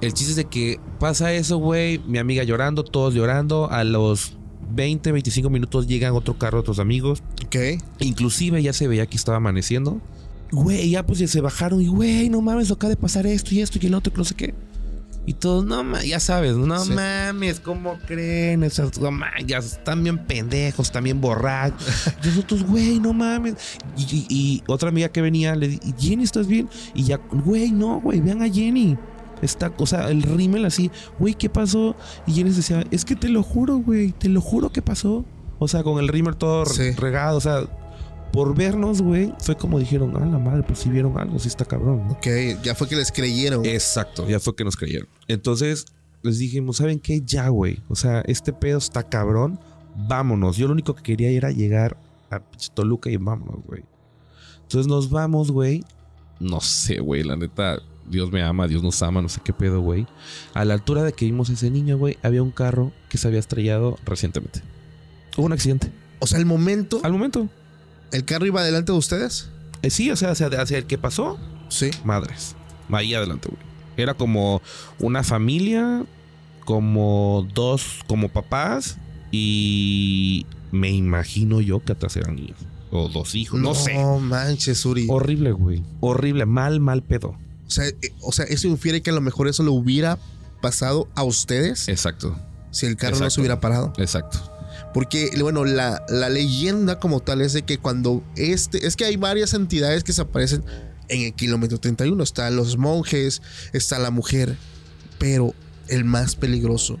El chiste es de que pasa eso, güey. Mi amiga llorando, todos llorando. A los 20, 25 minutos llegan otro carro, otros amigos. Ok. Inclusive ya se veía que estaba amaneciendo. Güey, ya pues ya se bajaron y, güey, no mames, acaba de pasar esto y esto y el otro, que no sé qué. Y todos, no mames, ya sabes, no Sí. mames, ¿cómo creen? Esas, no ya están bien pendejos, bien borrachos. Y nosotros, güey, no mames. Y, y- y otra amiga que venía le di, Jenny, ¿estás bien? Y ya, güey, no, güey, vean a Jenny. Está, o sea, el rímel así, güey, ¿qué pasó? Y Jenny decía, es que te lo juro, güey, te lo juro que pasó. O sea, con el rímel todo Sí. regado, o sea, por vernos, güey, fue como dijeron, ah, la madre, pues si vieron algo, sí está cabrón, ¿no? Ok. Ya fue que les creyeron. Exacto, ya fue que nos creyeron. Entonces les dijimos, ¿saben qué? Ya, güey. O sea, este pedo está cabrón. Vámonos. Yo lo único que quería era llegar a Toluca y vámonos, güey. Entonces nos vamos, güey. No sé, güey. La neta, Dios me ama, Dios nos ama, no sé qué pedo, güey. A la altura de que vimos a ese niño, güey, había un carro que se había estrellado recientemente. Hubo un accidente. O sea, el momento, Al momento. el carro iba delante de ustedes. Eh, sí, o sea, hacia, hacia el que pasó, Sí. madres. Ahí adelante, güey. Era como una familia, como dos, como papás y me imagino yo que atrás eran niños. O dos hijos, no, sé. No manches, Uri. Horrible, güey. Horrible, mal, mal pedo. O sea, eh, o sea, eso infiere que a lo mejor eso le hubiera pasado a ustedes Exacto, si el carro no se hubiera parado. exacto. Porque, bueno, la, la leyenda como tal es de que cuando este. Es que hay varias entidades que se aparecen en el kilómetro 31. Están los monjes, está la mujer. Pero el más peligroso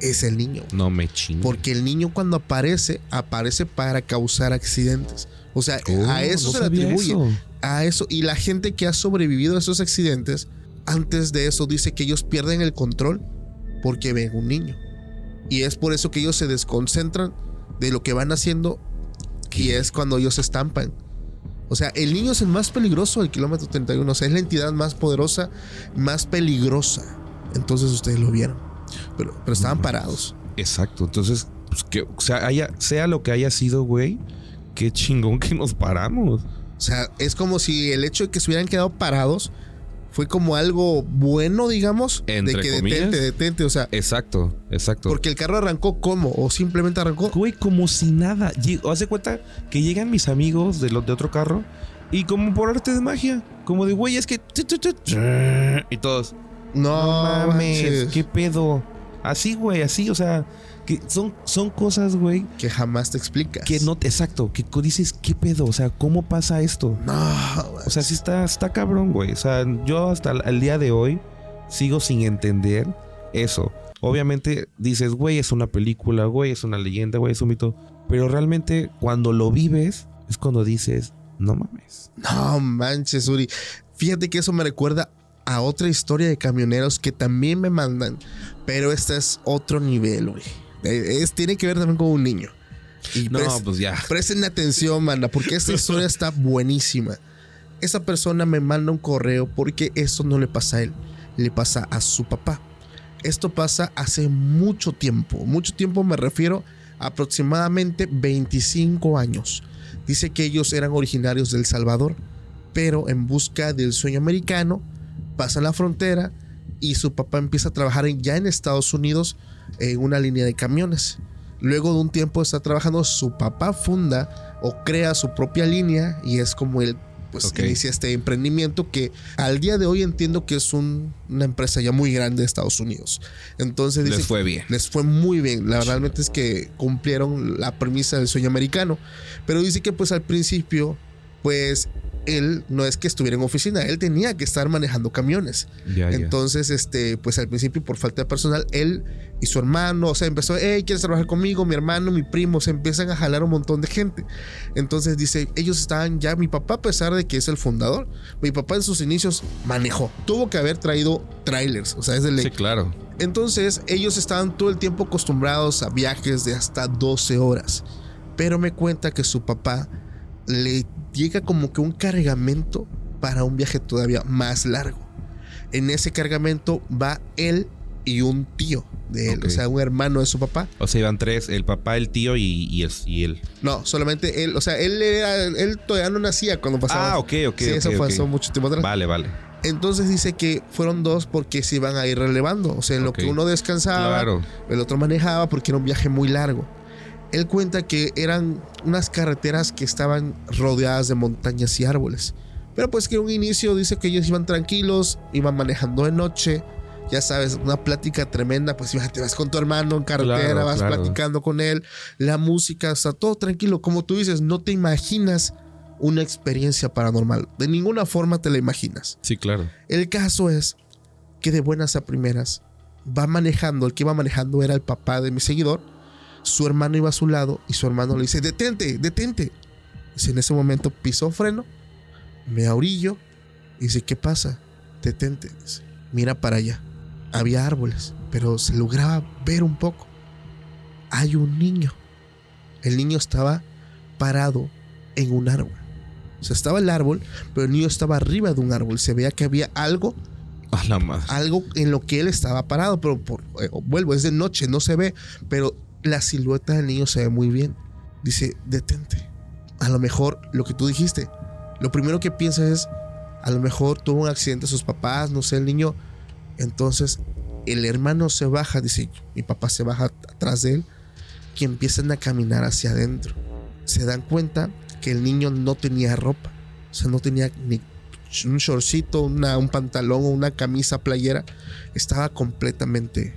es el niño. No me chingo. Porque el niño cuando aparece, aparece para causar accidentes. O sea, Oh, a eso no se le atribuye. eso. A eso. Y la gente que ha sobrevivido a esos accidentes, antes de eso dice que ellos pierden el control porque ven un niño. Y es por eso que ellos se desconcentran de lo que van haciendo y es cuando ellos se estampan. O sea, el niño es el más peligroso del kilómetro 31. O sea, es la entidad más poderosa, más peligrosa. Entonces ustedes lo vieron. Pero, pero estaban parados. Exacto. Entonces, pues que, o sea, haya, sea lo que haya sido, güey, qué chingón que nos paramos. O sea, es como si el hecho de que se hubieran quedado parados fue como algo bueno, digamos, Entre de que comillas. detente, detente, o sea, Exacto, exacto. porque el carro arrancó como o simplemente arrancó. Güey, como si nada. De cuenta que llegan mis amigos de los de otro carro y como por arte de magia, como de güey, es que y todos. No, No mames, manches, qué pedo. Así, güey, así, o sea, que son, son cosas, güey, que jamás te explicas. que no, exacto, que dices, qué pedo, o sea, ¿cómo pasa esto? No, O sea, sí está, está cabrón, güey. O sea, yo hasta el el día de hoy sigo sin entender eso. Obviamente dices, güey, es una película, güey, es una leyenda, güey, es un mito. Pero realmente cuando lo vives es cuando dices, no mames. no manches, Uri. Fíjate que eso me recuerda a otra historia de camioneros que también me mandan, pero este es otro nivel, güey. Eh, Es, tiene que ver también con un niño. Y No, pres- pues ya. Presten atención, manda, porque esta historia está buenísima. Esa persona me manda un correo porque esto no le pasa a él, le pasa a su papá. Esto pasa hace mucho tiempo. Mucho tiempo me refiero a aproximadamente 25 años. Dice que ellos eran originarios de El Salvador, pero en busca del sueño americano pasan la frontera y su papá empieza a trabajar en- ya en Estados Unidos en una línea de camiones. Luego de un tiempo estar trabajando, su papá funda o crea su propia línea y es como él pues Ok. inicia este emprendimiento que al día de hoy entiendo que es un- una empresa ya muy grande de Estados Unidos. Entonces dice Les fue bien. les fue muy bien. La realmente es que cumplieron la premisa del sueño americano. Pero dice que pues al principio, pues él no es que estuviera en oficina, él tenía que estar manejando camiones. Entonces, este, pues al principio por falta de personal, él y su hermano, o sea, empezó, hey, ¿quieres trabajar conmigo? Mi hermano, mi primo, se empiezan a jalar un montón de gente. Entonces dice, ellos estaban ya, mi papá, a pesar de que es el fundador, mi papá en sus inicios manejó. Tuvo que haber traído trailers, o sea, es de ley. Sí, claro. Entonces ellos estaban todo el tiempo acostumbrados a viajes de hasta 12 horas. Pero me cuenta que su papá le llega como que un cargamento para un viaje todavía más largo. En ese cargamento va él y un tío de él, o sea, un hermano de su papá. O sea, iban tres, el papá, el tío y, y, el- y él. No, solamente él, o sea, él era, él todavía no nacía cuando pasaba. Ah, ok, ok, Sí, eso pasó mucho tiempo atrás. Vale, vale. Entonces dice que fueron dos porque se iban a ir relevando. O sea, en lo que uno descansaba, Claro. el otro manejaba porque era un viaje muy largo. Él cuenta que eran unas carreteras que estaban rodeadas de montañas y árboles. Pero pues que en un inicio dice que ellos iban tranquilos, iban manejando de noche. Ya sabes, una plática tremenda, pues imagínate, vas con tu hermano en carretera, Claro, vas claro. platicando con él, la música, está todo tranquilo. Como tú dices, no te imaginas una experiencia paranormal. De ninguna forma te la imaginas. Sí, claro. El caso es que de buenas a primeras va manejando, el que iba manejando era el papá de mi seguidor, su hermano iba a su lado y su hermano le dice, detente, detente. Dice, en ese momento pisó freno, me orillo y dice, ¿qué pasa? Detente. Dice, Mira para allá. Había árboles, pero se lograba ver un poco. Hay un niño. El niño estaba parado en un árbol. O sea, estaba el árbol, pero el niño estaba arriba de un árbol. Se veía que había algo, A la madre. algo en lo que él estaba parado. Pero por, eh, vuelvo, es de noche, no se ve. Pero la silueta del niño se ve muy bien. Dice, detente. A lo mejor lo que tú dijiste, lo primero que piensa es, a lo mejor tuvo un accidente sus papás, no sé, el niño. Entonces el hermano se baja, dice, mi papá se baja atrás de él, que empiezan a caminar hacia adentro. Se dan cuenta que el niño no tenía ropa, o sea, no tenía ni un shortcito, una, un pantalón o una camisa playera, estaba completamente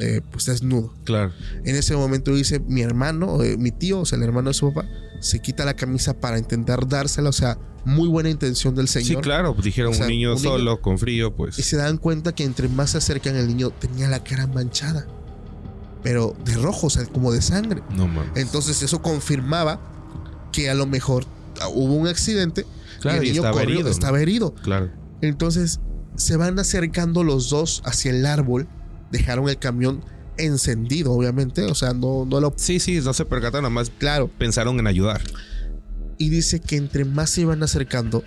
eh, pues desnudo. Claro. En ese momento dice mi hermano, eh, mi tío, o sea, el hermano de su papá, se quita la camisa para intentar dársela, o sea, muy buena intención del señor. Sí, claro, pues dijeron O sea, un niño un niño- solo, con frío, pues. Y se dan cuenta que entre más se acercan el niño tenía la cara manchada, pero de rojo, o sea, como de sangre. No mames. Entonces eso confirmaba que a lo mejor ah, hubo un accidente Claro, y el niño estaba corrió, herido, estaba herido. Claro. Entonces se van acercando los dos hacia el árbol, dejaron el camión encendido, obviamente, o sea, no, no lo... Sí, sí, no se percataron, nada más Claro, pensaron en ayudar. y dice que entre más se iban acercando,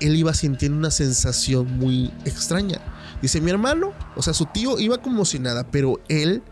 él iba sintiendo una sensación muy extraña. Dice, mi hermano, o sea, su tío iba como si nada, pero él,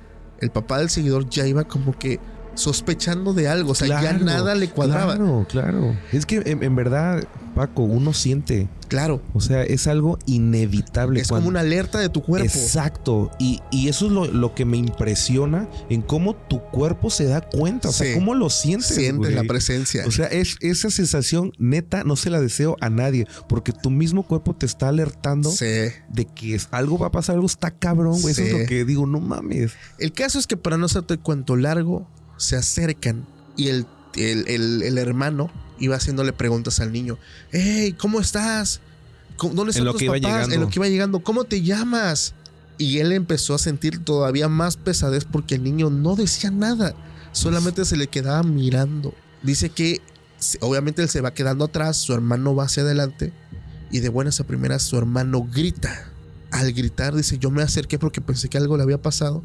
el papá del seguidor, ya iba como que sospechando de algo, o sea, ya nada le cuadraba. Claro, claro. Es que en, en verdad, Paco, uno siente. Claro, O sea, es algo inevitable. es cuando- como una alerta de tu cuerpo. Exacto. Y, y eso es lo, lo que me impresiona en cómo tu cuerpo se da cuenta. O sea, Sí. cómo lo sientes. Sientes güey. la presencia. O sea, es, esa sensación neta no se la deseo a nadie. Porque tu mismo cuerpo te está alertando Sí. de que es- algo va a pasar, algo está cabrón, güey. Eso es lo que digo, no mames. El caso es que para no hacerte cuento largo, se acercan y el, el, el- el hermano iba haciéndole preguntas al niño. Hey, ¿cómo estás? ¿Cómo- ¿Dónde están lo tus que iba papás? llegando. En lo que iba llegando. ¿Cómo te llamas? Y él empezó a sentir todavía más pesadez porque el niño no decía nada. Solamente se le quedaba mirando. Dice que obviamente él se va quedando atrás, su hermano va hacia adelante y de buenas a primeras su hermano grita. Al gritar dice, yo me acerqué porque pensé que algo le había pasado.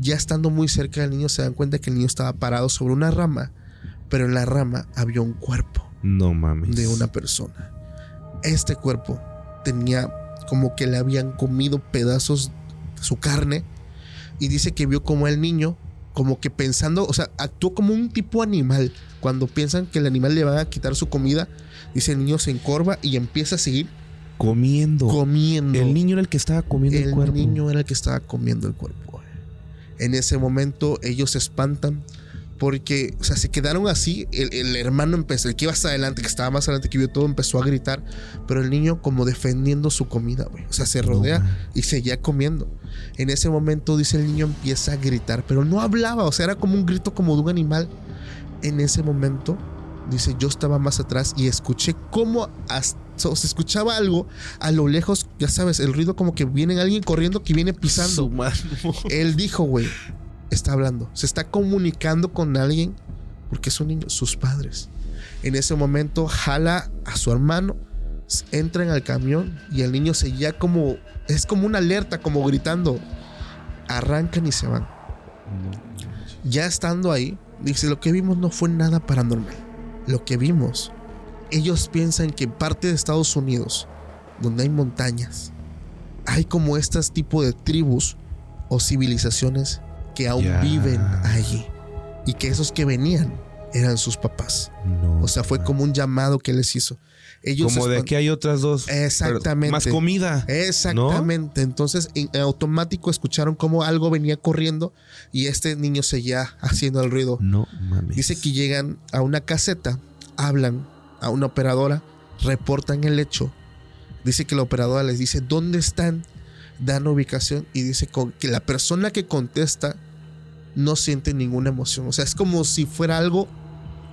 Ya estando muy cerca del niño se dan cuenta que el niño estaba parado sobre una rama, pero en la rama había un cuerpo No mames. de una persona. Este cuerpo tenía como que le habían comido pedazos de su carne y dice que vio como el niño, como que pensando, o sea, actuó como un tipo animal. Cuando piensan que el animal le van a quitar su comida, dice el niño se encorva y empieza a seguir Comiendo. comiendo. El niño era el que estaba comiendo el, El cuerpo. niño era el que estaba comiendo el cuerpo. En ese momento ellos se espantan porque, o sea, se quedaron así. El, el hermano empezó, el que iba hasta adelante, que estaba más adelante que vio todo, empezó a gritar. Pero el niño como defendiendo su comida, güey. O sea, se No, rodea man. y seguía comiendo. En ese momento, dice el niño, empieza a gritar, pero no hablaba. O sea, era como un grito como de un animal. En ese momento, dice, yo estaba más atrás y escuché cómo hasta- o se escuchaba algo a lo lejos, ya sabes, el ruido como que viene alguien corriendo que viene Su pisando. mano. Él dijo, güey, está hablando, se está comunicando con alguien porque es un niño, sus padres. En ese momento jala a su hermano, entran al camión y el niño seguía como, es como una alerta, como gritando. Arrancan y se van. Ya estando ahí, dice, lo que vimos no fue nada paranormal. Lo que vimos, ellos piensan que parte de Estados Unidos, donde hay montañas, hay como estas tipo de tribus o civilizaciones que aún viven allí. Y que esos que venían eran sus papás. No. O sea, fue como un llamado que les hizo. Ellos Como de aquí hay otras dos. Exactamente. Más comida. Exactamente. Entonces, en automático escucharon como algo venía corriendo y este niño seguía haciendo el ruido. No mames. Dice que llegan a una caseta, hablan a una operadora, reportan el hecho. Dice que la operadora les dice dónde están, dan ubicación y dice que la persona que contesta no siente ninguna emoción. O sea, es como si fuera algo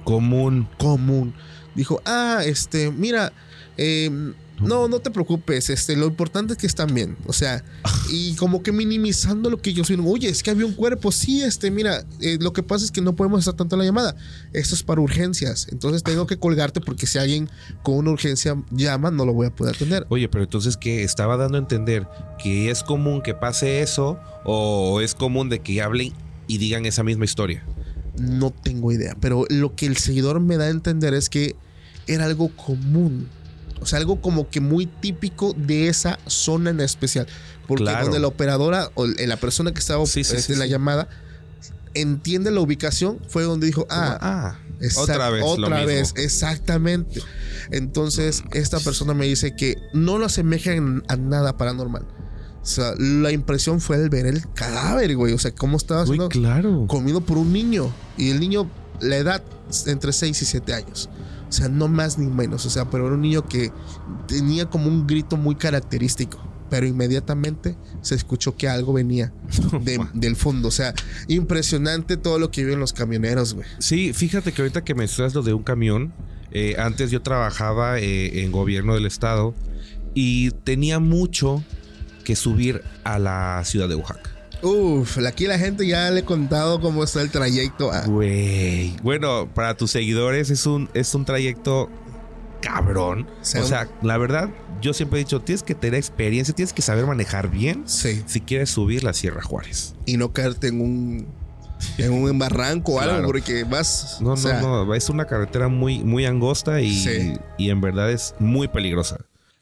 común. común. Dijo, ah, este, mira, eh, no, no te preocupes, este, lo importante es que están bien. O sea, y como que minimizando lo que ellos vieron. Oye, es que había un cuerpo. Sí, este, mira, eh, lo que pasa es que no podemos estar tanto en la llamada. Esto es para urgencias. Entonces tengo que colgarte porque si alguien con una urgencia llama, no lo voy a poder atender. Oye, pero entonces, ¿qué? Estaba dando a entender que es común que pase eso o es común de que hablen y digan esa misma historia. No tengo idea. Pero lo que el seguidor me da a entender es que era algo común. O sea, algo como que muy típico de esa zona en especial. Porque Claro. donde la operadora o la persona que estaba Sí, sí, este, en la llamada entiende la ubicación, fue donde dijo, ah, Ah, otra vez. Otra mismo. vez, exactamente. Entonces, esta persona me dice que no lo asemeja en- a nada paranormal. O sea, la impresión fue el ver el cadáver, güey. O sea, cómo estaba siendo claro. comido por un niño. Y el niño, la edad entre 6 y 7 años. O sea, no más ni menos. O sea, pero era un niño que tenía como un grito muy característico. Pero inmediatamente se escuchó que algo venía de- del fondo. O sea, impresionante todo lo que viven los camioneros, güey. Sí, fíjate que ahorita que mencionas lo de un camión, eh, antes yo trabajaba eh, en gobierno del estado y tenía mucho que subir a la ciudad de Oaxaca. Uf, aquí la gente ya le he contado cómo está el trayecto. a- Güey. Bueno, para tus seguidores es un, es un trayecto cabrón. o sea, la verdad, yo siempre he dicho, tienes que tener experiencia, tienes que saber manejar bien Sí. si quieres subir la Sierra Juárez. Y no caerte en un, en un barranco o algo, porque vas. No, sea, no, no. Es una carretera muy, muy angosta y, Sí. y en verdad es muy peligrosa.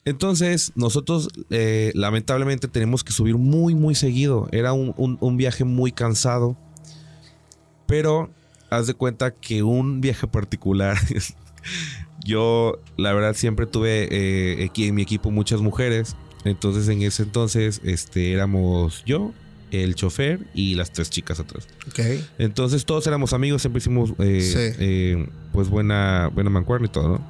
Entonces, nosotros eh, lamentablemente tenemos que subir muy, muy seguido. Era un, un- un viaje muy cansado. Pero haz de cuenta que un viaje particular. yo, la verdad, siempre tuve eh, aquí en mi equipo muchas mujeres. Entonces, en ese entonces, este, éramos yo, el chofer y las tres chicas atrás. Ok. Entonces todos éramos amigos, siempre hicimos eh, Sí. eh, pues buena, buena mancuerna y todo, ¿no?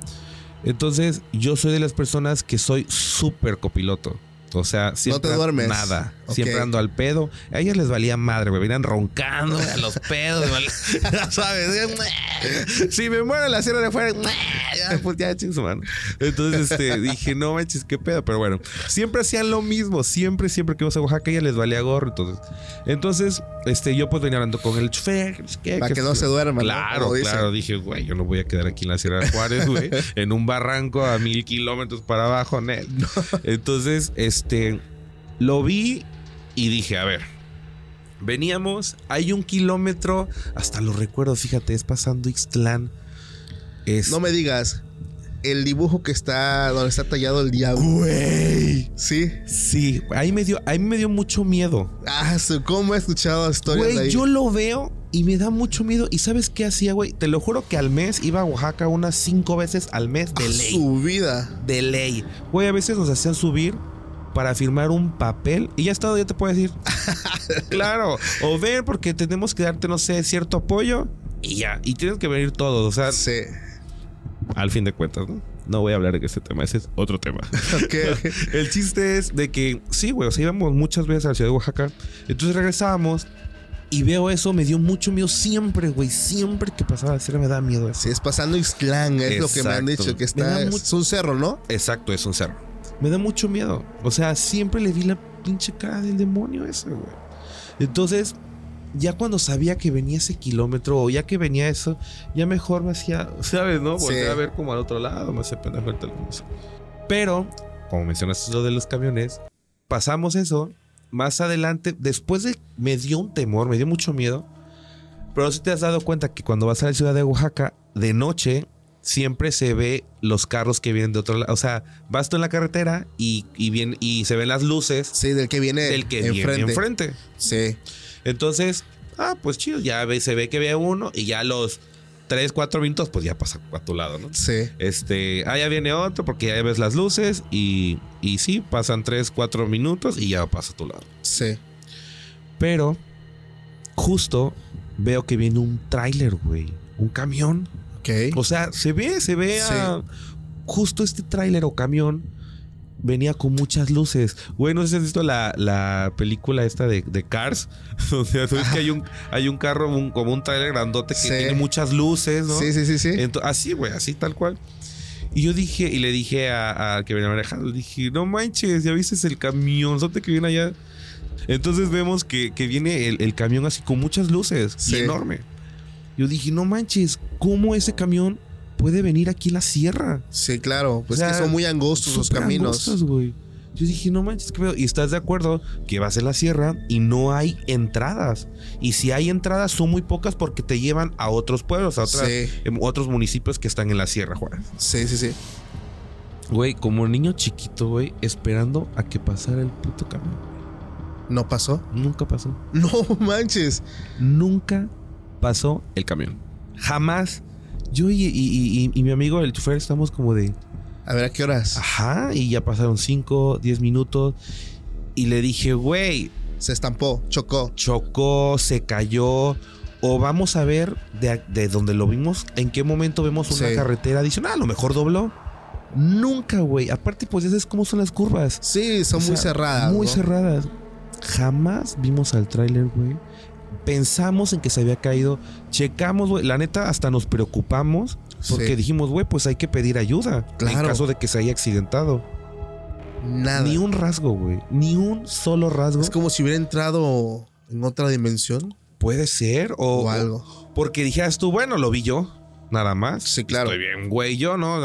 Entonces yo soy de las personas que soy súper copiloto. O sea, siempre te duermes. nada. Ok. Siempre ando al pedo. A ellas les valía madre, me venían roncando a los pedos. ya ¿Sabes? si me muero en la sierra de afuera, ya, pues ya ching su mano. Entonces este, dije, no manches, qué pedo. Pero bueno, siempre hacían lo mismo. Siempre, siempre que íbamos a Oaxaca, ella les valía gorro. Entonces, entonces este, yo pues venía hablando con el chofer. ¿qué? Para que no se duerman, ¿no? Claro, claro. Dije, güey, yo no voy a quedar aquí en la Sierra de Juárez, güey, en un barranco a mil kilómetros para abajo, net. Entonces, este, lo vi y dije, a ver, veníamos, hay un kilómetro, hasta lo recuerdo, fíjate, es pasando Ixtlán. Es, No me digas. El dibujo que está donde está tallado el diablo. Güey. Sí. Sí, ahí me dio, ahí me dio mucho miedo. Ah, ¿cómo he escuchado historias de Güey, ahí? yo lo veo y me da mucho miedo. ¿Y sabes qué hacía, güey? Te lo juro que al mes iba a Oaxaca unas cinco veces al mes de A ley. su vida. de ley. Güey, a veces nos hacían subir para firmar un papel y ya está, ya te puedes ir. claro. O ver porque tenemos que darte, no sé, cierto apoyo y ya. Y tienes que venir todos. O sea, Sí. al fin de cuentas, ¿no? No voy a hablar de este tema, ese es otro tema. Ok. El chiste es de que, sí, güey, o sea, íbamos muchas veces a la ciudad de Oaxaca. Entonces regresábamos y veo eso, me dio mucho miedo siempre, güey. Siempre que pasaba sierra me da miedo eso. Sí, es pasando Ixtlán, es lo que me han dicho, que está. Es un cerro, ¿no? Exacto, es un cerro. Me da mucho miedo. O sea, siempre le vi la pinche cara del demonio ese, güey. Entonces, ya cuando sabía que venía ese kilómetro o ya que venía eso, ya mejor me hacía, ¿sabes, no? Volver Sí. a ver como al otro lado, me hacía pendejo el teléfono. Pero, como mencionaste lo de los camiones, pasamos eso. Más adelante, después de. Me dio un temor, me dio mucho miedo. Pero si te has dado cuenta que cuando vas a la ciudad de Oaxaca, de noche, siempre se ve los carros que vienen de otro lado. O sea, vas tú en la carretera y, y, bien, y se ven las luces Sí, del que viene del que enfrente. viene enfrente. Sí. Entonces, ah, pues chido, ya ve, se ve que ve uno y ya los 3, 4 minutos, pues ya pasa a tu lado, ¿no? Sí. Este, ah, ya viene otro porque ya ves las luces y, y sí, pasan 3, 4 minutos y ya pasa a tu lado. Sí. Pero justo veo que viene un tráiler, güey, un camión. O sea, se ve, se ve a- justo este tráiler o camión venía con muchas luces. Güey, no sé si has visto la, la película esta de, de Cars. O sea, que hay un, hay un carro un- como un tráiler grandote que Sí. tiene muchas luces, ¿no? Sí, sí, sí, sí. Así, güey, así tal cual. Y yo dije, y le dije a, a que venía manejando, dije, no manches, ya viste el camionzote que viene allá. Entonces vemos que, que viene el, el camión así con muchas luces Sí. y enorme. Yo dije, no manches, ¿cómo ese camión puede venir aquí en la sierra? Sí, claro. Pues O sea, que son muy angostos los caminos. angostos, güey. Yo dije, no manches, qué pedo. Y estás de acuerdo que vas en la sierra y no hay entradas. Y si hay entradas, son muy pocas porque te llevan a otros pueblos, a otras- Sí. em, otros municipios que están en la sierra, Juárez. Sí, sí, sí. Güey, como niño chiquito, güey, esperando a que pasara el puto camión. ¿No pasó? Nunca pasó. No manches. Nunca pasó el camión. Jamás. Yo y, y- y- y mi amigo, el chofer, estamos como de. A ver, ¿a qué horas? Ajá. Y ya pasaron 5, 10 minutos. Y le dije, güey, Se estampó, chocó. chocó, se cayó. O vamos a ver de, de donde lo vimos, en qué momento vemos una Sí. carretera adicional. A lo mejor dobló. Nunca, güey. Aparte, pues ya sabes cómo son las curvas. Sí, son O muy sea, cerradas. Muy ¿no? cerradas. Jamás vimos al tráiler, güey. Pensamos en que se había caído. Checamos, güey. La neta, hasta nos preocupamos. Porque Sí. dijimos, güey, pues hay que pedir ayuda. En Claro. caso de que se haya accidentado. Nada. Ni un rasgo, güey. Ni un solo rasgo. Es como si hubiera entrado en otra dimensión Puede ser. O, o, algo. Porque dijeras tú, bueno, lo vi yo. Nada más. Sí, claro. Estoy bien, güey, yo, ¿no?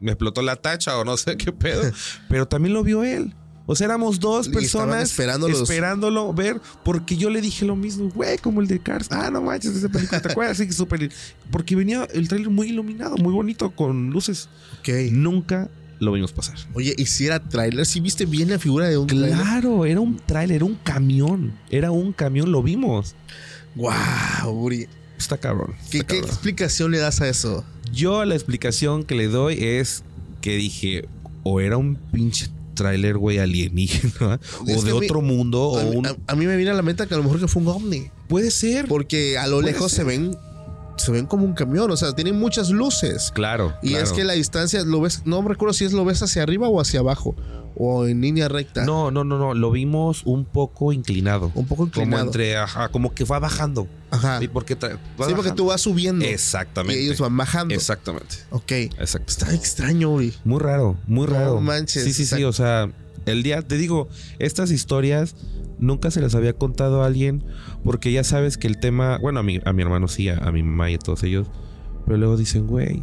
Me explotó la tacha o no sé qué pedo. Pero también lo vio él. O sea, éramos dos personas esperándolos. esperándolo ver, porque yo le dije lo mismo, güey, como el de Cars. Ah, no manches, esa película, ¿te acuerdas? Sí, súper. Porque venía el trailer muy iluminado, muy bonito, con luces. Ok. Nunca lo vimos pasar. Oye, ¿y si era tráiler? ¿Si viste bien la figura de un tráiler? Claro, era un tráiler, era un camión. Era un camión, lo vimos. Wow, Uri. Está cabrón. ¿Qué, está qué cabrón. explicación le das a eso? Yo la explicación que le doy es que dije, o era un pinche tráiler, güey, alienígena, o de mí- otro mundo, A, o un... a- a mí me viene a la mente que a lo mejor que fue un ovni. Puede ser. Porque a lo lejos ser. se ven se ven como un camión, o sea, tienen muchas luces. Claro. Y es que la distancia lo ves, no me recuerdo si es lo ves hacia arriba o hacia abajo o en línea recta. No, no, no, no. Lo vimos un poco inclinado. un poco Como inclinado. entre, ajá, como que va bajando. Ajá. Sí, porque, Sí, porque tú vas subiendo Exactamente. y ellos van bajando. Exactamente. Ok. Exacto. Está extraño, Uri. Muy raro, muy No raro. manches, Sí, sí, sí. O sea, el día, te digo, estas historias nunca se las había contado a alguien porque ya sabes que el tema, bueno, a mi, a mi hermano sí, a, a mi mamá y a todos ellos, pero luego dicen, güey,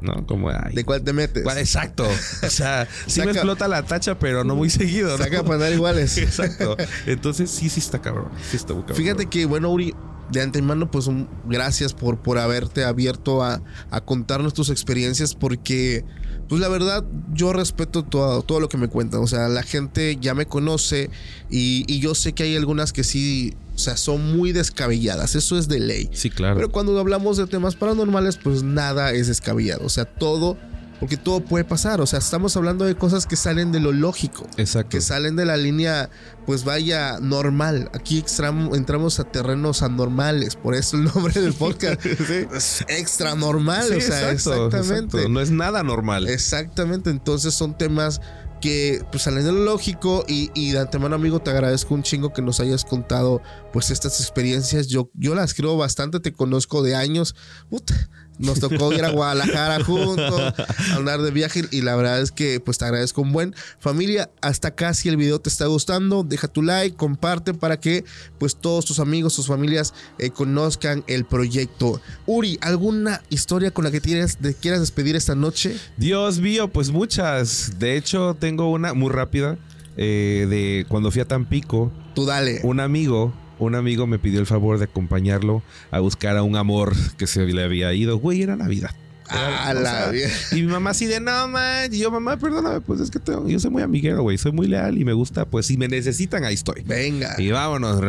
¿no? Como, ay. ¿De cuál te metes? ¿cuál? Exacto. O sea, sí me explota la tacha, pero no muy seguido, ¿no? Saca para andar iguales. Exacto. Entonces, sí, sí está cabrón. Sí está muy cabrón. Fíjate que, bueno, Uri, de antemano, pues un- gracias por, por haberte abierto a, a contarnos tus experiencias, porque, pues la verdad, yo respeto todo, todo lo que me cuentan. O sea, la gente ya me conoce y, y yo sé que hay algunas que sí, o sea, son muy descabelladas. Eso es de ley. Sí, claro. Pero cuando hablamos de temas paranormales, pues nada es descabellado. O sea, todo, porque todo puede pasar. O sea, estamos hablando de cosas que salen de lo lógico Exacto. que salen de la línea, pues vaya, normal. Aquí entramos a terrenos anormales, por eso el nombre del podcast es extra normal, Sí, o sea, exacto, exactamente. exacto. No es nada normal. Exactamente, entonces son temas que pues salen de lo lógico y, y de antemano amigo te agradezco un chingo que nos hayas contado pues estas experiencias, yo, yo las creo bastante, te conozco de años, Puta, nos tocó ir a Guadalajara juntos, andar de viaje y la verdad es que pues te agradezco un buen familia, hasta acá si el video te está gustando, deja tu like, comparte para que pues todos tus amigos, tus familias eh, conozcan el proyecto. Uri, ¿alguna historia con la que tienes, quieras despedir esta noche? Dios mío, pues muchas. De hecho, tengo una muy rápida. eh, de cuando fui a Tampico, Tú dale. un amigo, un amigo me pidió el favor de acompañarlo a buscar a un amor que se le había ido. Güey, era Navidad. Ah, o la sea, y mi mamá así de, no, man. Y yo, mamá, perdóname, pues es que tengo- yo soy muy amiguero, güey. Soy muy leal y me gusta, pues si me necesitan, ahí estoy. Venga. Y vámonos.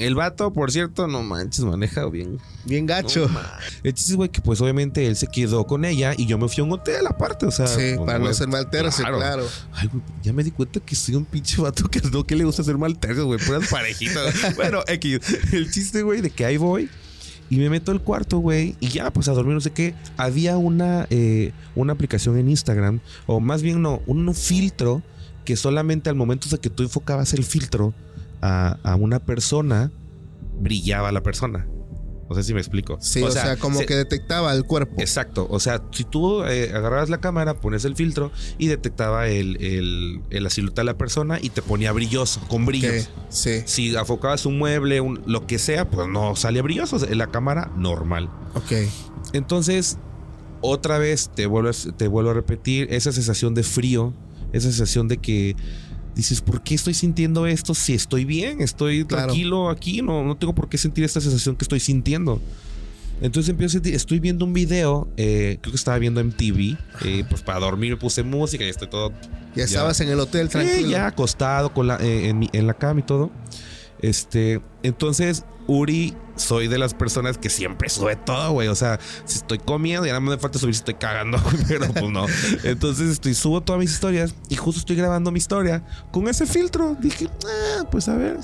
El vato, por cierto, no manches, maneja bien. Bien gacho. El chiste güey, que pues obviamente él se quedó con ella y yo me fui a un hotel aparte, o sea. sí, pues, para no ser malterse, claro. Ay, güey, ya me di cuenta que soy un pinche vato que no que le gusta hacer mal tercio, güey. Puras parejitas. bueno, X. El chiste, güey, de que ahí voy. Y me meto al cuarto, güey. Y ya, pues a dormir, no sé qué. Había una, eh, una aplicación en Instagram. O más bien, no, un filtro. Que solamente al momento de que tú enfocabas el filtro a, a una persona, brillaba la persona. No sé si me explico. Sí, o, sea, como se- que detectaba el cuerpo. Exacto, o sea, si tú eh, agarrabas la cámara, pones el filtro y detectaba el, el- el- la silueta de la persona y te ponía brilloso, con brillos. Ok, Sí, Si afocabas un mueble, un- lo que sea, pues no salía brilloso, en la cámara normal. ok. Entonces, otra vez te vuelves, te vuelvo a repetir esa sensación de frío, esa sensación de que dices, ¿por qué estoy sintiendo esto si estoy bien? Estoy Claro. tranquilo aquí, no, no tengo por qué sentir esta sensación que estoy sintiendo. Entonces empiezo, a sentir- estoy viendo un video, eh, creo que estaba viendo MTV, eh, pues para dormir me puse música y estoy todo Ya estabas en el hotel, tranquilo. ya acostado con la, eh, en, en la cama y todo. Este, entonces, Uri, soy de las personas que siempre sube todo, güey. O sea, si estoy comiendo, ya no me falta subir si estoy cagando, pero pues no. Entonces, estoy, subo todas mis historias y justo estoy grabando mi historia con ese filtro. Dije, ah, pues a ver.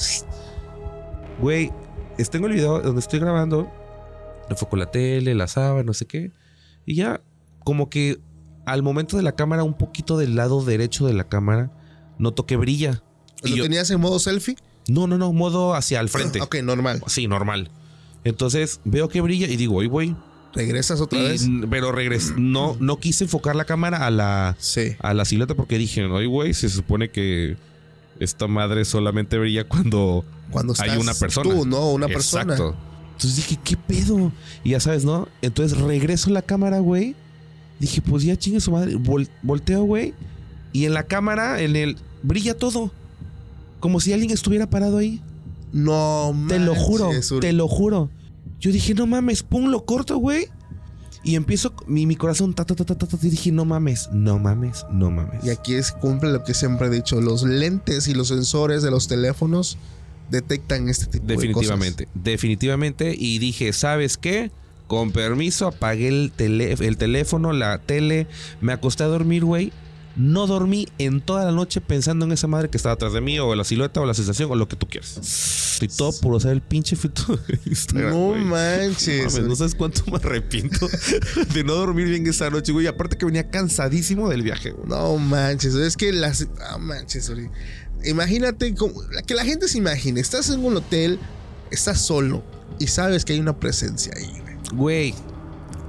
Güey, tengo el video donde estoy grabando. Enfoco la tele, la sábana, no sé qué. Y ya, como que al momento de la cámara, un poquito del lado derecho de la cámara, noto que brilla. Y ¿Lo yo- tenías en modo selfie? No, no, no, modo hacia el frente. Ok, normal. Sí, normal. Entonces veo que brilla y digo, oye, güey. ¿Regresas otra Y- vez? Pero regresé. No, no quise enfocar la cámara a la, Sí. a la silueta porque dije, oye, güey, se supone que esta madre solamente brilla cuando Cuando hay estás una persona. Tú, ¿no? Una persona. Exacto. Entonces dije, ¿qué pedo? Y ya sabes, ¿no? Entonces regreso la cámara, güey. Dije, pues ya chingue su madre. Vol- volteo, güey. Y en la cámara, en el. brilla todo. Como si alguien estuviera parado ahí. No, Te lo juro, te lo juro. Yo dije, no mames, pum, lo corto, güey. Y empiezo, mi, mi corazón, ta, ta, ta, ta, ta, ta, y dije, no mames, no mames, no mames. Y aquí es, cumple lo que siempre he dicho. Los lentes y los sensores de los teléfonos detectan este tipo Definitivamente, definitivamente. Y dije, ¿sabes qué? Con permiso, apagué el, tele- el teléfono, la tele, me acosté a dormir, güey. No dormí en toda la noche pensando en esa madre que estaba atrás de mí, o la silueta, o la sensación, o lo que tú quieras. Y todo por usar el pinche filtro de Instagram. No manches. Mames, no sabes cuánto me arrepiento de no dormir bien esa noche, güey. Aparte que venía cansadísimo del viaje, güey. No manches, es que las. No manches. Imagínate que la gente se imagine. Estás en un hotel, estás solo y sabes que hay una presencia ahí. güey. Güey.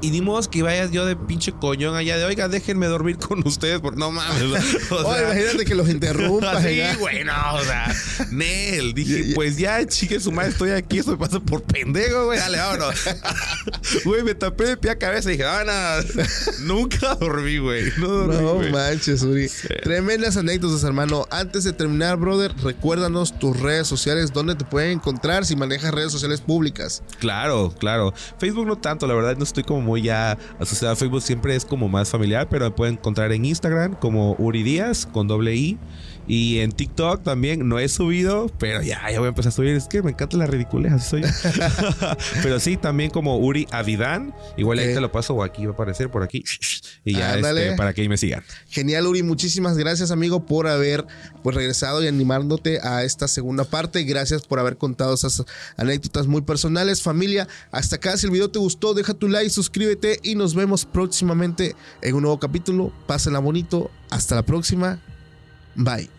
Y ni modo que vaya yo de pinche coñón allá de, oiga, déjenme dormir con ustedes, porque no mames. O sea, imagínate que los interrumpas. Así, acá. güey, no, o sea, Nel, dije, pues ya, chique su madre, estoy aquí, esto me pasa por pendejo, güey, dale, vámonos. Güey, me tapé de pie a cabeza y dije, vámonos. Nunca dormí, güey, no dormí, No manches, Uri. Tremendas anécdotas, hermano. Antes de terminar, brother, recuérdanos tus redes sociales, dónde te pueden encontrar si manejas redes sociales públicas. Claro, claro. Facebook no tanto, la verdad no estoy como ya asociado a Facebook, siempre es como más familiar, pero me pueden encontrar en Instagram como Uri Díaz con doble I. Y en TikTok también no he subido, pero ya, ya voy a empezar a subir. Es que me encanta la ridiculez, así soy. yo. pero sí, también como Uri Avidán. Igual ahí te lo paso o aquí va a aparecer por aquí. Y ya este, para que ahí me sigan. Genial, Uri. Muchísimas gracias, amigo, por haber pues, regresado y animándote a esta segunda parte. Gracias por haber contado esas anécdotas muy personales. Familia, hasta acá. Si el video te gustó, deja tu like, suscríbete y nos vemos próximamente en un nuevo capítulo. Pásenla bonito. Hasta la próxima. Bye.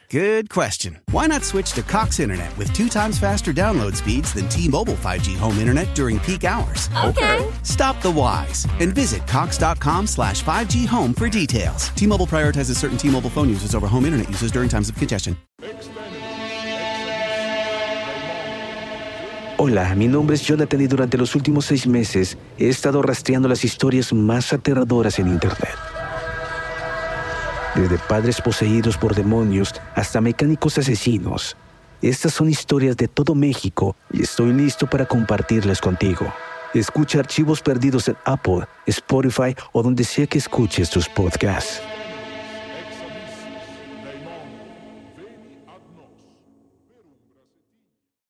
Good question. Why not switch to Cox Internet with two times faster download speeds than T-Mobile 5G home internet during peak hours? Okay. Stop the whys and visit cox.com slash 5G home for details. T-Mobile prioritizes certain T-Mobile phone users over home internet users during times of congestion. Hola, mi nombre es Jonathan y durante los últimos seis meses he estado rastreando las historias más aterradoras en Internet. Desde padres poseídos por demonios hasta mecánicos asesinos. Estas son historias de todo México y estoy listo para compartirlas contigo. Escucha archivos perdidos en Apple, Spotify o donde sea que escuches tus podcasts.